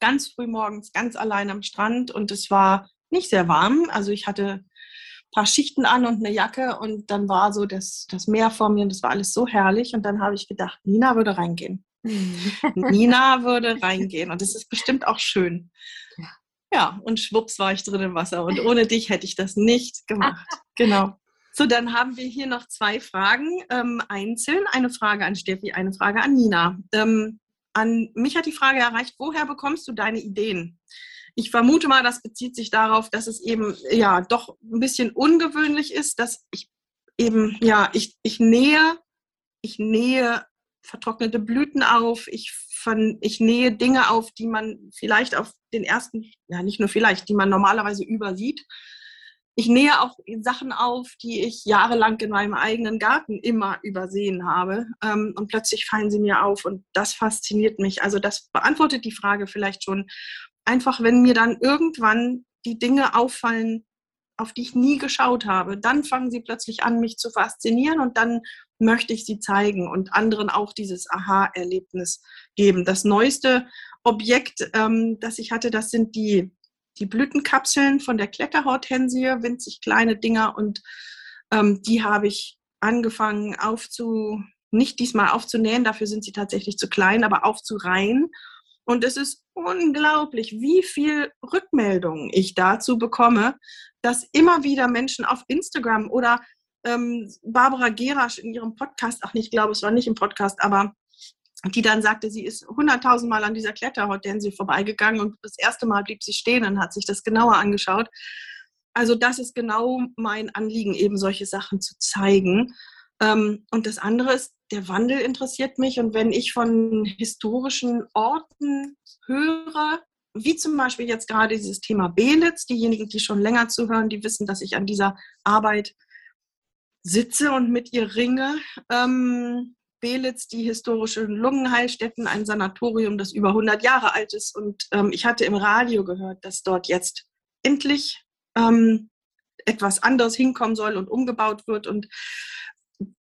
Ganz früh morgens, ganz allein am Strand und es war nicht sehr warm. Also ich hatte ein paar Schichten an und eine Jacke und dann war so das, das Meer vor mir und das war alles so herrlich. Und dann habe ich gedacht, Nina würde reingehen. Nina würde reingehen und es ist bestimmt auch schön. Ja, und schwupps war ich drin im Wasser und ohne dich hätte ich das nicht gemacht. Genau. So, dann haben wir hier noch zwei Fragen ähm, einzeln. Eine Frage an Steffi, eine Frage an Nina. Ähm, an mich hat die Frage erreicht, woher bekommst du deine Ideen? Ich vermute mal, das bezieht sich darauf, dass es eben ja doch ein bisschen ungewöhnlich ist, dass ich eben, ja, ich, ich nähe, ich nähe vertrocknete Blüten auf, ich, von, ich nähe Dinge auf, die man vielleicht auf den ersten, ja nicht nur vielleicht, die man normalerweise übersieht ich nähe auch Sachen auf, die ich jahrelang in meinem eigenen Garten immer übersehen habe. Ähm, und plötzlich fallen sie mir auf und das fasziniert mich. Also das beantwortet die Frage vielleicht schon. Einfach, wenn mir dann irgendwann die Dinge auffallen, auf die ich nie geschaut habe, dann fangen sie plötzlich an, mich zu faszinieren und dann möchte ich sie zeigen und anderen auch dieses Aha-Erlebnis geben. Das neueste Objekt, ähm, das ich hatte, das sind die die Blütenkapseln von der Kletterhortensie, winzig kleine Dinger und ähm, die habe ich angefangen aufzu, nicht diesmal aufzunähen, dafür sind sie tatsächlich zu klein, aber aufzureihen. Und es ist unglaublich, wie viel Rückmeldungen ich dazu bekomme, dass immer wieder Menschen auf Instagram oder ähm, Barbara Gerasch in ihrem Podcast, ach, ich glaube, es war nicht im Podcast, aber die dann sagte, sie ist hunderttausendmal an dieser Kletterhortensie vorbeigegangen und das erste Mal blieb sie stehen und hat sich das genauer angeschaut. Also das ist genau mein Anliegen, eben solche Sachen zu zeigen. Ähm, und das andere ist, der Wandel interessiert mich. Und wenn ich von historischen Orten höre, wie zum Beispiel jetzt gerade dieses Thema Belitz, diejenigen, die schon länger zuhören, die wissen, dass ich an dieser Arbeit sitze und mit ihr ringe. Ähm, Belitz, die historische Lungenheilstätten, ein Sanatorium, das über 100 Jahre alt ist. Und ähm, ich hatte im Radio gehört, dass dort jetzt endlich ähm, etwas anderes hinkommen soll und umgebaut wird. Und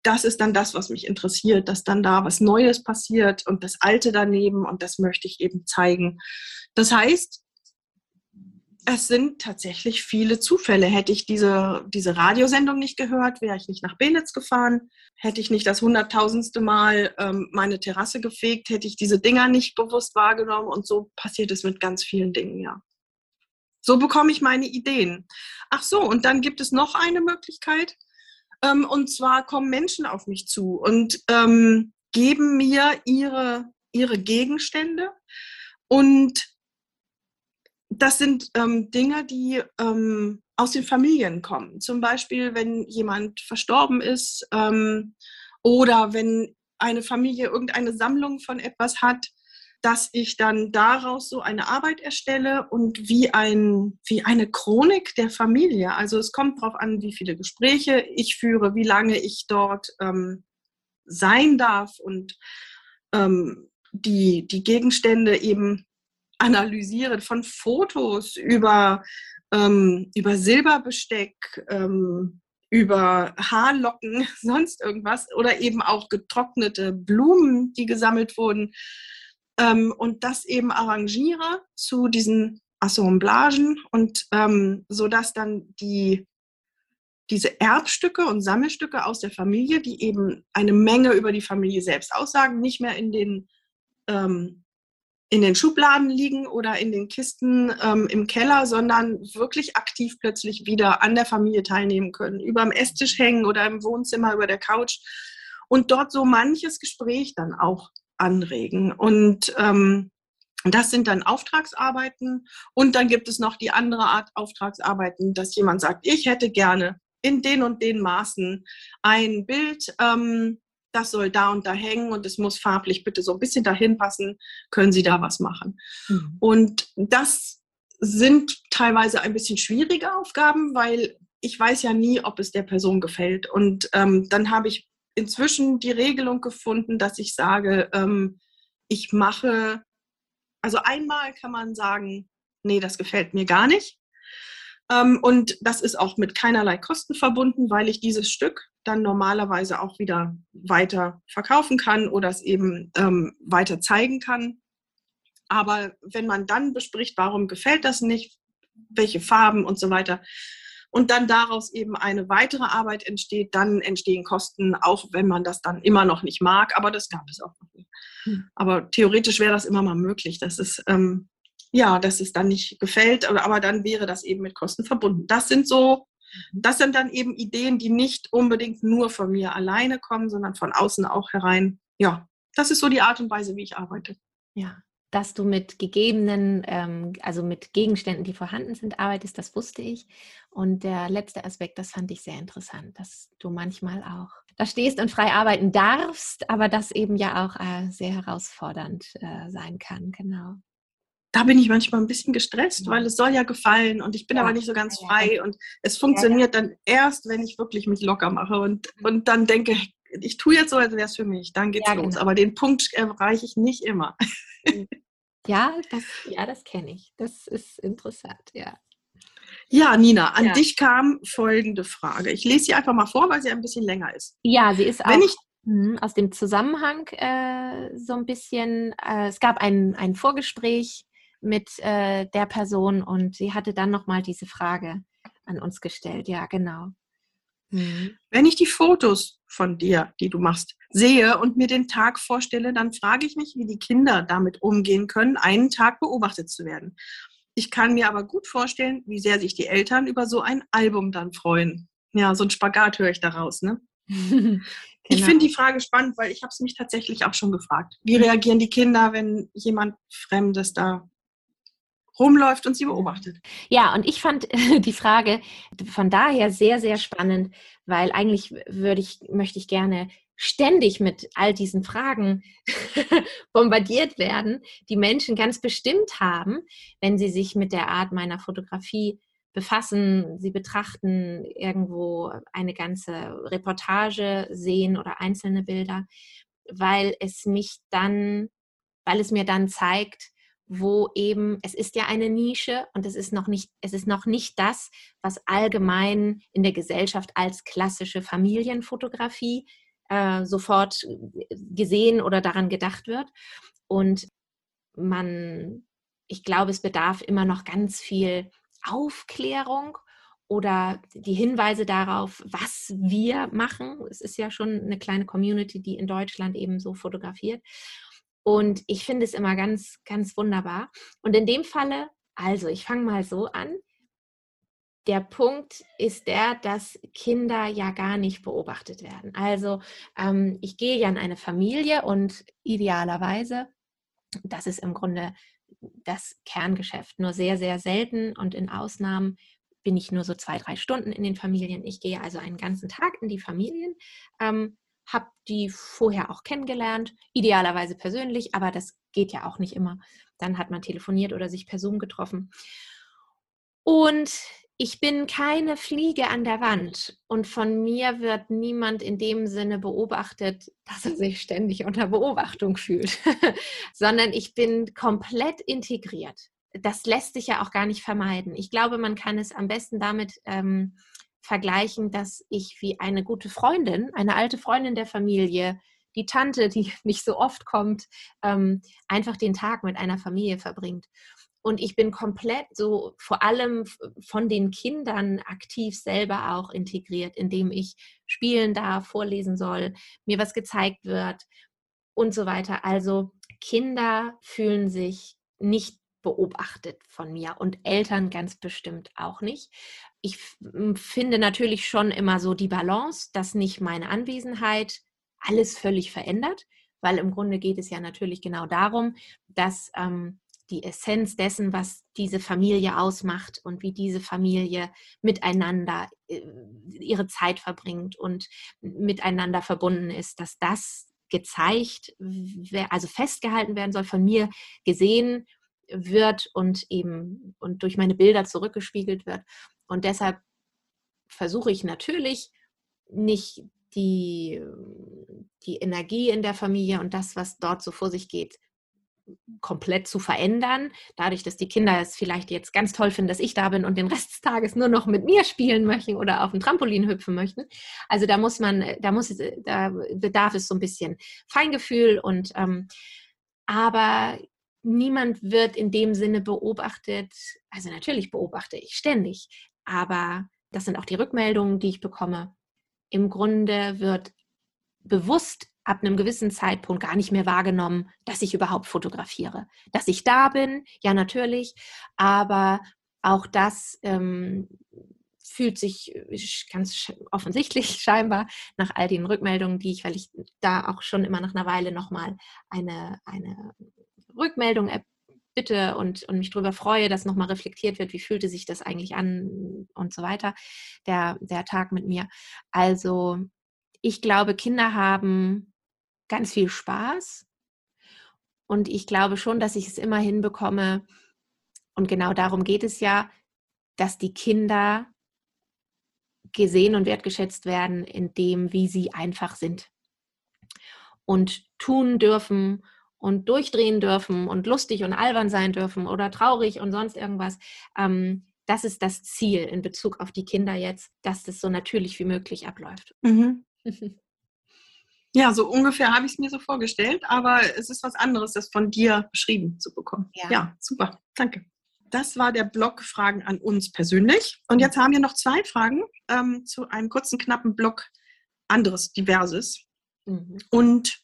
das ist dann das, was mich interessiert, dass dann da was Neues passiert und das Alte daneben und das möchte ich eben zeigen. Das heißt, es sind tatsächlich viele Zufälle. Hätte ich diese, diese Radiosendung nicht gehört, wäre ich nicht nach Belitz gefahren. Hätte ich nicht das hunderttausendste Mal ähm, meine Terrasse gefegt, hätte ich diese Dinger nicht bewusst wahrgenommen. Und so passiert es mit ganz vielen Dingen, ja. So bekomme ich meine Ideen. Ach so, und dann gibt es noch eine Möglichkeit. Ähm, und zwar kommen Menschen auf mich zu und ähm, geben mir ihre, ihre Gegenstände. Und das sind ähm, Dinge, die ähm, aus den Familien kommen. Zum Beispiel, wenn jemand verstorben ist ähm, oder wenn eine Familie irgendeine Sammlung von etwas hat, dass ich dann daraus so eine Arbeit erstelle und wie, ein, wie eine Chronik der Familie. Also es kommt darauf an, wie viele Gespräche ich führe, wie lange ich dort ähm, sein darf und ähm, die, die Gegenstände eben analysiere, von Fotos über, ähm, über Silberbesteck, ähm, über Haarlocken, sonst irgendwas oder eben auch getrocknete Blumen, die gesammelt wurden ähm, und das eben arrangiere zu diesen Assemblagen und ähm, so dass dann die diese Erbstücke und Sammelstücke aus der Familie, die eben eine Menge über die Familie selbst aussagen, nicht mehr in den ähm, in den Schubladen liegen oder in den Kisten ähm, im Keller, sondern wirklich aktiv plötzlich wieder an der Familie teilnehmen können, über dem Esstisch hängen oder im Wohnzimmer, über der Couch und dort so manches Gespräch dann auch anregen. Und ähm, das sind dann Auftragsarbeiten. Und dann gibt es noch die andere Art Auftragsarbeiten, dass jemand sagt, ich hätte gerne in den und den Maßen ein Bild, ähm, das soll da und da hängen und es muss farblich bitte so ein bisschen dahin passen, können Sie da was machen. Mhm. Und das sind teilweise ein bisschen schwierige Aufgaben, weil ich weiß ja nie, ob es der Person gefällt. Und ähm, dann habe ich inzwischen die Regelung gefunden, dass ich sage, ähm, ich mache, also einmal kann man sagen, nee, das gefällt mir gar nicht. Ähm, und das ist auch mit keinerlei Kosten verbunden, weil ich dieses Stück dann normalerweise auch wieder weiter verkaufen kann oder es eben ähm, weiter zeigen kann. Aber wenn man dann bespricht, warum gefällt das nicht, welche Farben und so weiter, und dann daraus eben eine weitere Arbeit entsteht, dann entstehen Kosten, auch wenn man das dann immer noch nicht mag. Aber das gab es auch noch nicht. Hm. Aber theoretisch wäre das immer mal möglich, dass es, ähm, ja, dass es dann nicht gefällt, aber dann wäre das eben mit Kosten verbunden. Das sind so. Das sind dann eben Ideen, die nicht unbedingt nur von mir alleine kommen, sondern von außen auch herein. Ja, das ist so die Art und Weise, wie ich arbeite. Ja, dass du mit gegebenen, ähm, also mit Gegenständen, die vorhanden sind, arbeitest, das wusste ich. Und der letzte Aspekt, das fand ich sehr interessant, dass du manchmal auch da stehst und frei arbeiten darfst, aber das eben ja auch äh, sehr herausfordernd äh, sein kann, genau. Da bin ich manchmal ein bisschen gestresst, ja. weil es soll ja gefallen und ich bin ja. aber nicht so ganz frei und es funktioniert ja, dann erst, wenn ich wirklich mich locker mache und, mhm. und dann denke, ich tue jetzt so, als wäre es für mich, dann geht's los. Genau. Aber den Punkt erreiche ich nicht immer. Mhm. Ja, das, ja, das kenne ich. Das ist interessant, ja. Ja, Nina, an ja. dich kam folgende Frage. Ich lese sie einfach mal vor, weil sie ein bisschen länger ist. Ja, sie ist auch Wenn ich, aus dem Zusammenhang äh, so ein bisschen, äh, es gab ein, ein Vorgespräch mit äh, der Person und sie hatte dann nochmal diese Frage an uns gestellt. Ja, genau. Mhm. Wenn ich die Fotos von dir, die du machst, sehe und mir den Tag vorstelle, dann frage ich mich, wie die Kinder damit umgehen können, einen Tag beobachtet zu werden. Ich kann mir aber gut vorstellen, wie sehr sich die Eltern über so ein Album dann freuen. Ja, so ein Spagat höre ich daraus, ne? genau. Ich finde die Frage spannend, weil ich habe es mich tatsächlich auch schon gefragt. Wie reagieren die Kinder, wenn jemand Fremdes da rumläuft und sie beobachtet. Ja, und ich fand die Frage von daher sehr, sehr spannend, weil eigentlich würde ich, möchte ich gerne ständig mit all diesen Fragen bombardiert werden, die Menschen ganz bestimmt haben, wenn sie sich mit der Art meiner Fotografie befassen, sie betrachten, irgendwo eine ganze Reportage sehen oder einzelne Bilder, weil es mich dann, weil es mir dann zeigt, wo eben, es ist ja eine Nische und es ist noch nicht, es ist noch nicht das, was allgemein in der Gesellschaft als klassische Familienfotografie äh, sofort gesehen oder daran gedacht wird. Und man, ich glaube, es bedarf immer noch ganz viel Aufklärung oder die Hinweise darauf, was wir machen. Es ist ja schon eine kleine Community, die in Deutschland eben so fotografiert. Und ich finde es immer ganz, ganz wunderbar. Und in dem Falle, also ich fange mal so an. Der Punkt ist der, dass Kinder ja gar nicht beobachtet werden. Also ähm, ich gehe ja in eine Familie und idealerweise, das ist im Grunde das Kerngeschäft. Nur sehr, sehr selten und in Ausnahmen bin ich nur so zwei, drei Stunden in den Familien. Ich gehe also einen ganzen Tag in die Familien. Ähm, habe die vorher auch kennengelernt, idealerweise persönlich, aber das geht ja auch nicht immer. Dann hat man telefoniert oder sich per Zoom getroffen. Und ich bin keine Fliege an der Wand und von mir wird niemand in dem Sinne beobachtet, dass er sich ständig unter Beobachtung fühlt, sondern ich bin komplett integriert. Das lässt sich ja auch gar nicht vermeiden. Ich glaube, man kann es am besten damit ähm, vergleichen, dass ich wie eine gute Freundin, eine alte Freundin der Familie, die Tante, die nicht so oft kommt, ähm, einfach den Tag mit einer Familie verbringt. Und ich bin komplett so vor allem von den Kindern aktiv selber auch integriert, indem ich spielen darf, vorlesen soll, mir was gezeigt wird und so weiter. Also Kinder fühlen sich nicht beobachtet von mir und Eltern ganz bestimmt auch nicht. Ich finde natürlich schon immer so die Balance, dass nicht meine Anwesenheit alles völlig verändert, weil im Grunde geht es ja natürlich genau darum, dass ähm, die Essenz dessen, was diese Familie ausmacht und wie diese Familie miteinander äh, ihre Zeit verbringt und miteinander verbunden ist, dass das gezeigt, also festgehalten werden soll, von mir gesehen wird und eben und durch meine Bilder zurückgespiegelt wird. Und deshalb versuche ich natürlich nicht die, die Energie in der Familie und das, was dort so vor sich geht, komplett zu verändern, dadurch, dass die Kinder es vielleicht jetzt ganz toll finden, dass ich da bin und den Rest des Tages nur noch mit mir spielen möchten oder auf dem Trampolin hüpfen möchten. Also da muss man, da muss, da bedarf es so ein bisschen Feingefühl und ähm, aber niemand wird in dem Sinne beobachtet. Also natürlich beobachte ich ständig, aber das sind auch die Rückmeldungen, die ich bekomme. Im Grunde wird bewusst ab einem gewissen Zeitpunkt gar nicht mehr wahrgenommen, dass ich überhaupt fotografiere. Dass ich da bin, ja natürlich, aber auch das ähm, fühlt sich ganz offensichtlich scheinbar nach all den Rückmeldungen, die ich, weil ich da auch schon immer nach einer Weile nochmal eine, eine Rückmeldung bitte und, und mich darüber freue, dass nochmal reflektiert wird, wie fühlte sich das eigentlich an und so weiter, der, der Tag mit mir. Also ich glaube, Kinder haben ganz viel Spaß und ich glaube schon, dass ich es immer hinbekomme, und genau darum geht es ja, dass die Kinder gesehen und wertgeschätzt werden in dem, wie sie einfach sind und tun dürfen und durchdrehen dürfen und lustig und albern sein dürfen oder traurig und sonst irgendwas. Ähm, das ist das Ziel in Bezug auf die Kinder jetzt, dass das so natürlich wie möglich abläuft. Mhm. Ja, so ungefähr habe ich es mir so vorgestellt, aber es ist was anderes, das von dir beschrieben zu bekommen. Ja, ja super, danke. Das war der Blog Fragen an uns persönlich. Und jetzt haben wir noch zwei Fragen ähm, zu einem kurzen, knappen Blog anderes, diverses. Mhm. Und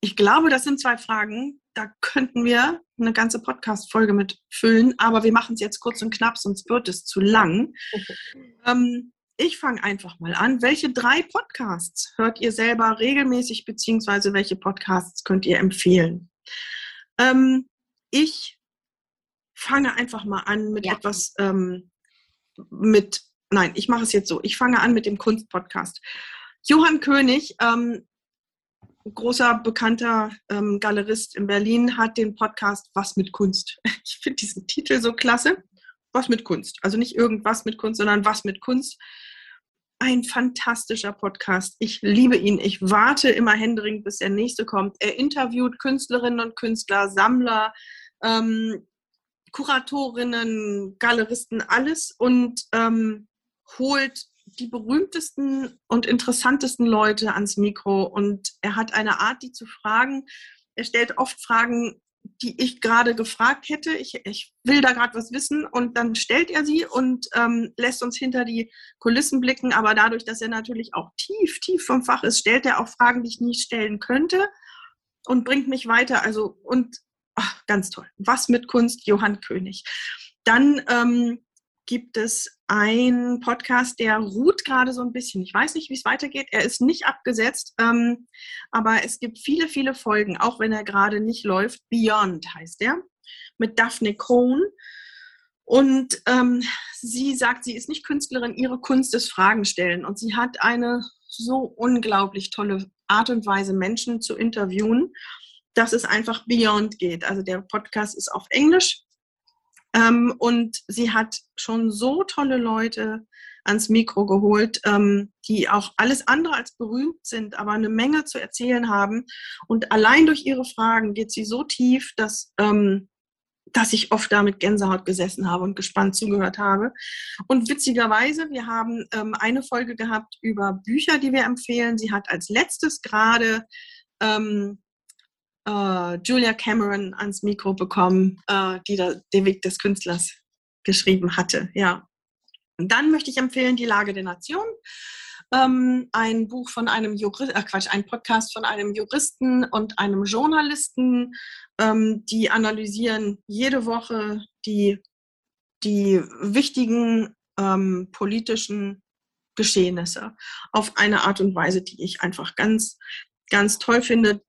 ich glaube, das sind zwei Fragen, da könnten wir eine ganze Podcast-Folge mit füllen, aber wir machen es jetzt kurz und knapp, sonst wird es zu lang. ähm, ich fange einfach mal an. Welche drei Podcasts hört ihr selber regelmäßig, beziehungsweise welche Podcasts könnt ihr empfehlen? Ähm, ich fange einfach mal an mit ja. etwas, ähm, mit, nein, ich mache es jetzt so. Ich fange an mit dem Kunstpodcast. Johann König, ähm, großer bekannter ähm, Galerist in Berlin, hat den Podcast Was mit Kunst. Ich finde diesen Titel so klasse. Was mit Kunst. Also nicht irgendwas mit Kunst, sondern was mit Kunst. Ein fantastischer Podcast. Ich liebe ihn. Ich warte immer händeringend, bis der nächste kommt. Er interviewt Künstlerinnen und Künstler, Sammler, ähm, Kuratorinnen, Galeristen, alles und ähm, holt die berühmtesten und interessantesten Leute ans Mikro. Und er hat eine Art, die zu fragen. Er stellt oft Fragen, die ich gerade gefragt hätte. Ich, ich will da gerade was wissen und dann stellt er sie und ähm, lässt uns hinter die Kulissen blicken. Aber dadurch, dass er natürlich auch tief, tief vom Fach ist, stellt er auch Fragen, die ich nie stellen könnte und bringt mich weiter. Also und ach, ganz toll. Was mit Kunst, Johann König. Dann ähm, gibt es einen Podcast, der ruht gerade so ein bisschen. Ich weiß nicht, wie es weitergeht. Er ist nicht abgesetzt, ähm, aber es gibt viele, viele Folgen, auch wenn er gerade nicht läuft. Beyond heißt er, mit Daphne Cohn. Und ähm, sie sagt, sie ist nicht Künstlerin, ihre Kunst ist Fragen stellen. Und sie hat eine so unglaublich tolle Art und Weise, Menschen zu interviewen, dass es einfach beyond geht. Also der Podcast ist auf Englisch ähm, und sie hat schon so tolle Leute ans Mikro geholt, ähm, die auch alles andere als berühmt sind, aber eine Menge zu erzählen haben. Und allein durch ihre Fragen geht sie so tief, dass, ähm, dass ich oft da mit Gänsehaut gesessen habe und gespannt zugehört habe. Und witzigerweise, wir haben ähm, eine Folge gehabt über Bücher, die wir empfehlen. Sie hat als letztes gerade ähm, äh, Julia Cameron ans Mikro bekommen, äh, die da den Weg des Künstlers geschrieben hatte. Ja. Und dann möchte ich empfehlen Die Lage der Nation. Ähm, ein Buch von einem Juristen, äh Quatsch, ein Podcast von einem Juristen und einem Journalisten, ähm, die analysieren jede Woche die, die wichtigen ähm, politischen Geschehnisse auf eine Art und Weise, die ich einfach ganz, ganz toll finde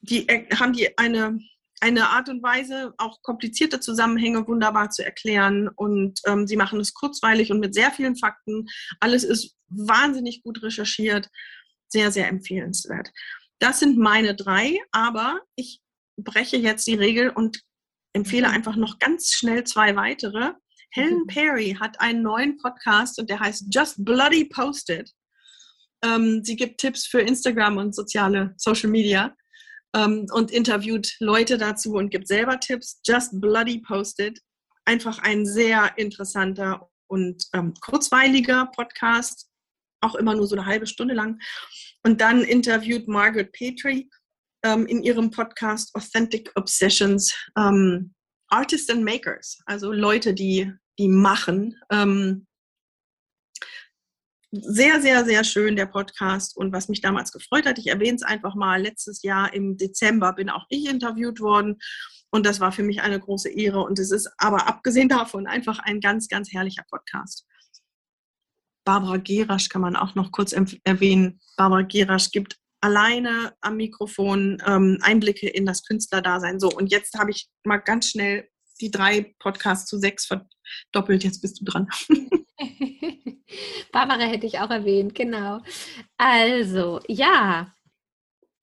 die haben die eine, eine Art und Weise, auch komplizierte Zusammenhänge wunderbar zu erklären. Und ähm, sie machen es kurzweilig und mit sehr vielen Fakten. Alles ist wahnsinnig gut recherchiert. Sehr, sehr empfehlenswert. Das sind meine drei, aber ich breche jetzt die Regel und empfehle mhm. einfach noch ganz schnell zwei weitere. Helen mhm. Perry hat einen neuen Podcast und der heißt Just Bloody Posted. Ähm, sie gibt Tipps für Instagram und soziale Social Media ähm, und interviewt Leute dazu und gibt selber Tipps. Just Bloody Posted. Einfach ein sehr interessanter und ähm, kurzweiliger Podcast, auch immer nur so eine halbe Stunde lang. Und dann interviewt Margaret Petrie ähm, in ihrem Podcast Authentic Obsessions ähm, Artists and Makers, also Leute, die, die machen. Ähm, sehr, sehr, sehr schön, der Podcast. Und was mich damals gefreut hat, ich erwähne es einfach mal, letztes Jahr im Dezember bin auch ich interviewt worden. Und das war für mich eine große Ehre. Und es ist aber abgesehen davon einfach ein ganz, ganz herrlicher Podcast. Barbara Gerasch kann man auch noch kurz erwähnen. Barbara Gerasch gibt alleine am Mikrofon ähm, Einblicke in das Künstlerdasein. So, und jetzt habe ich mal ganz schnell die drei Podcasts zu sechs verdoppelt. Jetzt bist du dran. Barbara hätte ich auch erwähnt, genau. Also, ja,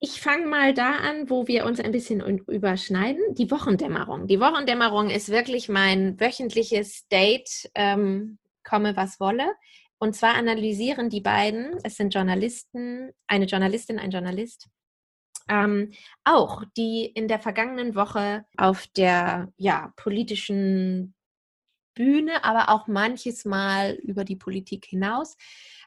ich fange mal da an, wo wir uns ein bisschen überschneiden. Die Wochendämmerung. Die Wochendämmerung ist wirklich mein wöchentliches Date, ähm, komme was wolle. Und zwar analysieren die beiden, es sind Journalisten, eine Journalistin, ein Journalist, ähm, auch die in der vergangenen Woche auf der ja, politischen Bühne, aber auch manches Mal über die Politik hinaus,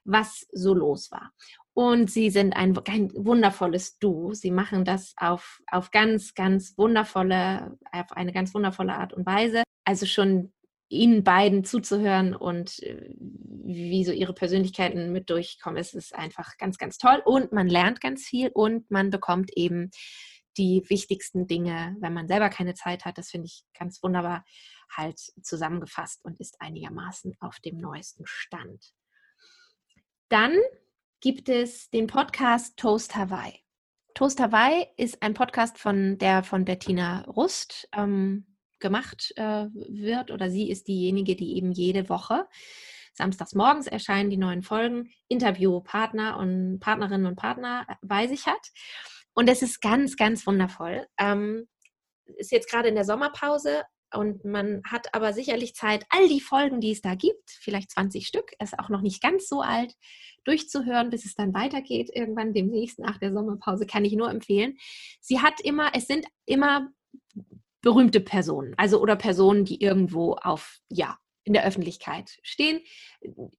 was so los war. Und sie sind ein, ein wundervolles Duo. Sie machen das auf, auf ganz, ganz wundervolle, auf eine ganz wundervolle Art und Weise. Also schon ihnen beiden zuzuhören und äh, wie so ihre Persönlichkeiten mit durchkommen, ist es einfach ganz, ganz toll. Und man lernt ganz viel und man bekommt eben die wichtigsten Dinge, wenn man selber keine Zeit hat. Das finde ich ganz wunderbar halt zusammengefasst und ist einigermaßen auf dem neuesten Stand. Dann gibt es den Podcast Toast Hawaii. Toast Hawaii ist ein Podcast von der von Bettina Rust. Ähm, gemacht äh, wird oder sie ist diejenige, die eben jede Woche samstags morgens erscheinen die neuen Folgen, Interviewpartner und Partnerinnen und Partner bei sich hat. Und es ist ganz, ganz wundervoll. Ähm, ist jetzt gerade in der Sommerpause und man hat aber sicherlich Zeit, all die Folgen, die es da gibt, vielleicht 20 Stück, ist auch noch nicht ganz so alt, durchzuhören, bis es dann weitergeht. Irgendwann demnächst nach der Sommerpause kann ich nur empfehlen. Sie hat immer, es sind immer berühmte Personen, also oder Personen, die irgendwo auf, ja, in der Öffentlichkeit stehen.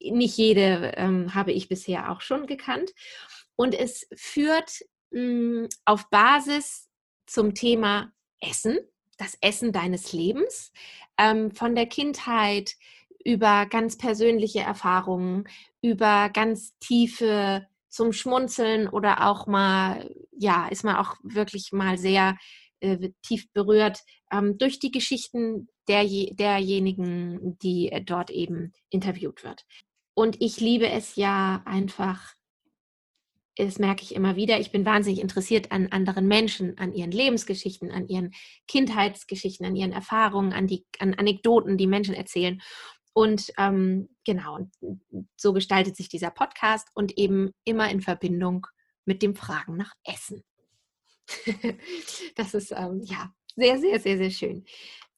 Nicht jede ähm, habe ich bisher auch schon gekannt. Und es führt mh, hm, auf Basis zum Thema Essen, das Essen deines Lebens, ähm, von der Kindheit über ganz persönliche Erfahrungen, über ganz tiefe zum Schmunzeln oder auch mal, ja, ist man auch wirklich mal sehr äh, tief berührt ähm, durch die Geschichten der, derjenigen, die äh, dort eben interviewt wird. Und ich liebe es ja einfach, das merke ich immer wieder, ich bin wahnsinnig interessiert an anderen Menschen, an ihren Lebensgeschichten, an ihren Kindheitsgeschichten, an ihren Erfahrungen, an, die, an Anekdoten, die Menschen erzählen. Und ähm, genau, so gestaltet sich dieser Podcast und eben immer in Verbindung mit dem Fragen nach Essen. das ist ähm, ja sehr, sehr, sehr, sehr schön.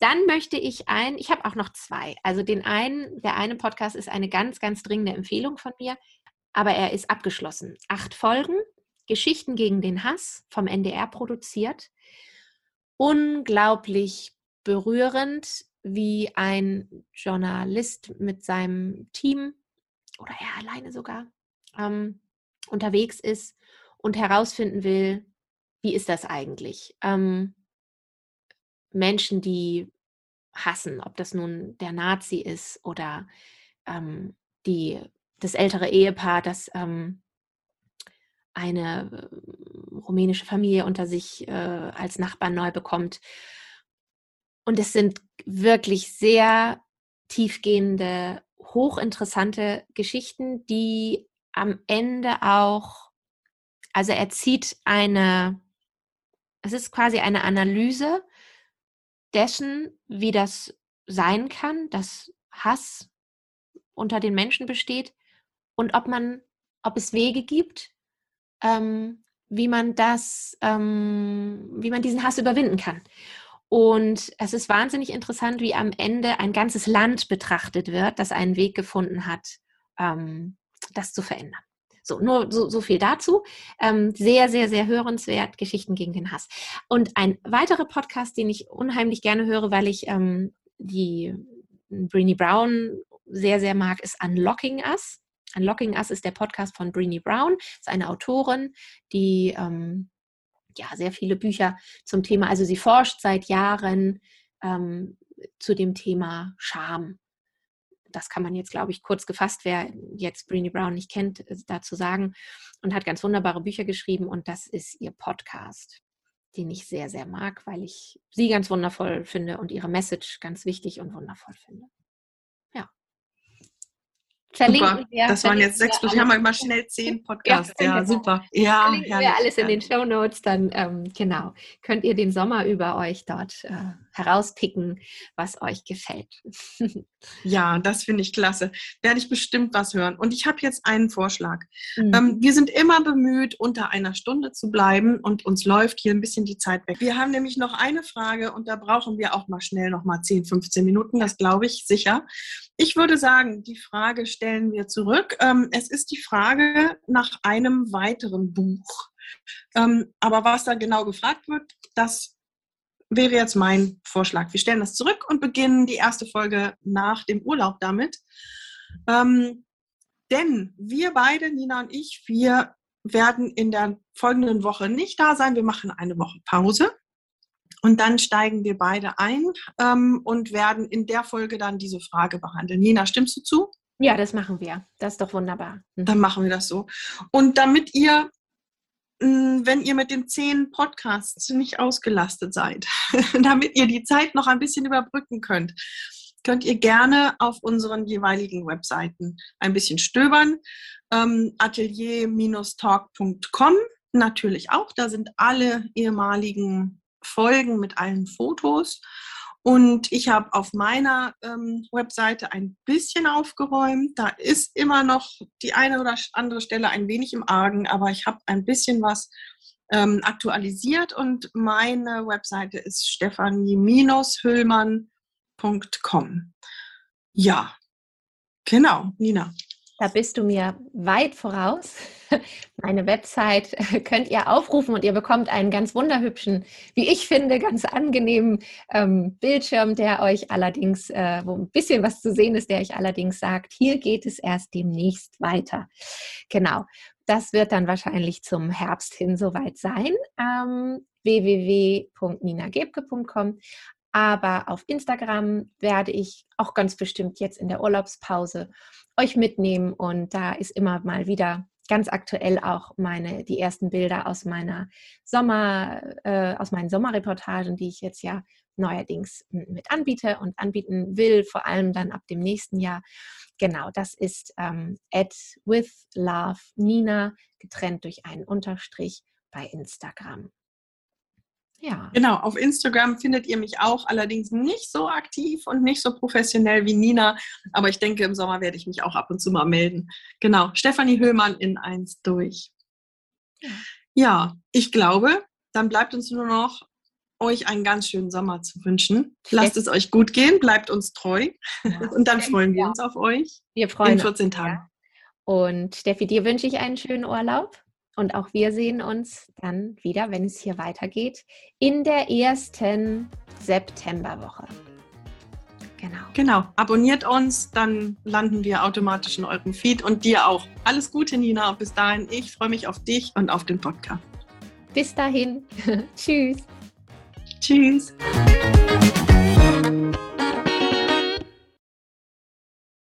Dann möchte ich ein, ich habe auch noch zwei. Also den einen, der eine Podcast ist eine ganz, ganz dringende Empfehlung von mir, aber er ist abgeschlossen. Acht Folgen, Geschichten gegen den Hass vom NDR produziert. Unglaublich berührend, wie ein Journalist mit seinem Team oder er alleine sogar ähm, unterwegs ist und herausfinden will, wie ist das eigentlich? Ähm, Menschen, die hassen, ob das nun der Nazi ist oder ähm, die, das ältere Ehepaar, das ähm, eine äh, rumänische Familie unter sich äh, als Nachbarn neu bekommt. Und es sind wirklich sehr tiefgehende, hochinteressante Geschichten, die am Ende auch, also er zieht eine, es ist quasi eine Analyse dessen, wie das sein kann, dass Hass unter den Menschen besteht und ob man, ob es Wege gibt, ähm, wie man das, ähm, wie man diesen Hass überwinden kann. Und es ist wahnsinnig interessant, wie am Ende ein ganzes Land betrachtet wird, das einen Weg gefunden hat, ähm, das zu verändern. So, nur so, so viel dazu. Ähm, sehr, sehr, sehr hörenswert, Geschichten gegen den Hass. Und ein weiterer Podcast, den ich unheimlich gerne höre, weil ich ähm, die Breenie Brown sehr, sehr mag, ist Unlocking Us. Unlocking Us ist der Podcast von Breenie Brown, ist eine Autorin, die ähm, ja sehr viele Bücher zum Thema, also sie forscht seit Jahren ähm, zu dem Thema Scham das kann man jetzt, glaube ich, kurz gefasst, wer jetzt Brené Brown nicht kennt, äh, dazu sagen. Und hat ganz wunderbare Bücher geschrieben und das ist ihr Podcast, den ich sehr, sehr mag, weil ich sie ganz wundervoll finde und ihre Message ganz wichtig und wundervoll finde. Verlinken wir. Das waren jetzt sechs, wir haben wir mal schnell zehn Podcasts. Ja, ja super. Ja, verlinken ja, wir alles in den Show Notes, dann ähm, genau könnt ihr den Sommer über euch dort äh, herauspicken, was euch gefällt. ja, das finde ich klasse. Werde ich bestimmt was hören. Und ich habe jetzt einen Vorschlag. Mhm. Ähm, wir sind immer bemüht, unter einer Stunde zu bleiben und uns läuft hier ein bisschen die Zeit weg. Wir haben nämlich noch eine Frage und da brauchen wir auch mal schnell noch mal 10, 15 Minuten, das glaube ich sicher. Ich würde sagen, die Frage stellen wir zurück. Ähm, es ist die Frage nach einem weiteren Buch. Ähm, aber was da genau gefragt wird, das wäre jetzt mein Vorschlag. Wir stellen das zurück und beginnen die erste Folge nach dem Urlaub damit. Ähm, denn wir beide, Nina und ich, wir werden in der folgenden Woche nicht da sein. Wir machen eine Woche Pause. Und dann steigen wir beide ein ähm, und werden in der Folge dann diese Frage behandeln. Nina, stimmst du zu? Ja, das machen wir. Das ist doch wunderbar. Mhm. Dann machen wir das so. Und damit ihr, mm, wenn ihr mit den zehn Podcasts nicht ausgelastet seid, damit ihr die Zeit noch ein bisschen überbrücken könnt, könnt ihr gerne auf unseren jeweiligen Webseiten ein bisschen stöbern. Ähm, Atelier-talk.com natürlich auch. Da sind alle ehemaligen Folgen mit allen Fotos. Und ich habe auf meiner ähm, Webseite ein bisschen aufgeräumt. Da ist immer noch die eine oder andere Stelle ein wenig im Argen, aber ich habe ein bisschen was ähm, aktualisiert und meine Webseite ist stephanie-hüllmann.com. Ja, genau, Nina. Da bist du mir weit voraus. Meine Website könnt ihr aufrufen und ihr bekommt einen ganz wunderhübschen, wie ich finde, ganz angenehmen ähm, Bildschirm, der euch allerdings, äh, wo ein bisschen was zu sehen ist, der euch allerdings sagt, hier geht es erst demnächst weiter. Genau. Das wird dann wahrscheinlich zum Herbst hin soweit sein. Ähm, www.ninagebke.com. Aber auf Instagram werde ich auch ganz bestimmt jetzt in der Urlaubspause euch mitnehmen. Und da ist immer mal wieder ganz aktuell auch meine, die ersten Bilder aus meiner Sommer, äh, aus meinen Sommerreportagen, die ich jetzt ja neuerdings mit anbiete und anbieten will, vor allem dann ab dem nächsten Jahr. Genau, das ist ähm, at with love Nina, getrennt durch einen Unterstrich bei Instagram. Ja. Genau, auf Instagram findet ihr mich auch, allerdings nicht so aktiv und nicht so professionell wie Nina, aber ich denke, im Sommer werde ich mich auch ab und zu mal melden. Genau, Stefanie Höhlmann in eins durch. Ja, ja ich glaube, dann bleibt uns nur noch euch einen ganz schönen Sommer zu wünschen. Lasst es euch gut gehen, bleibt uns treu ja. und dann freuen wir uns auf euch wir freuen in 14 uns, Tagen. Und Steffi, dir wünsche ich einen schönen Urlaub. Und auch wir sehen uns dann wieder, wenn es hier weitergeht, in der ersten Septemberwoche. Genau. Genau. Abonniert uns, dann landen wir automatisch in eurem Feed und dir auch. Alles Gute, Nina. Bis dahin, ich freue mich auf dich und auf den Podcast. Bis dahin. Tschüss. Tschüss.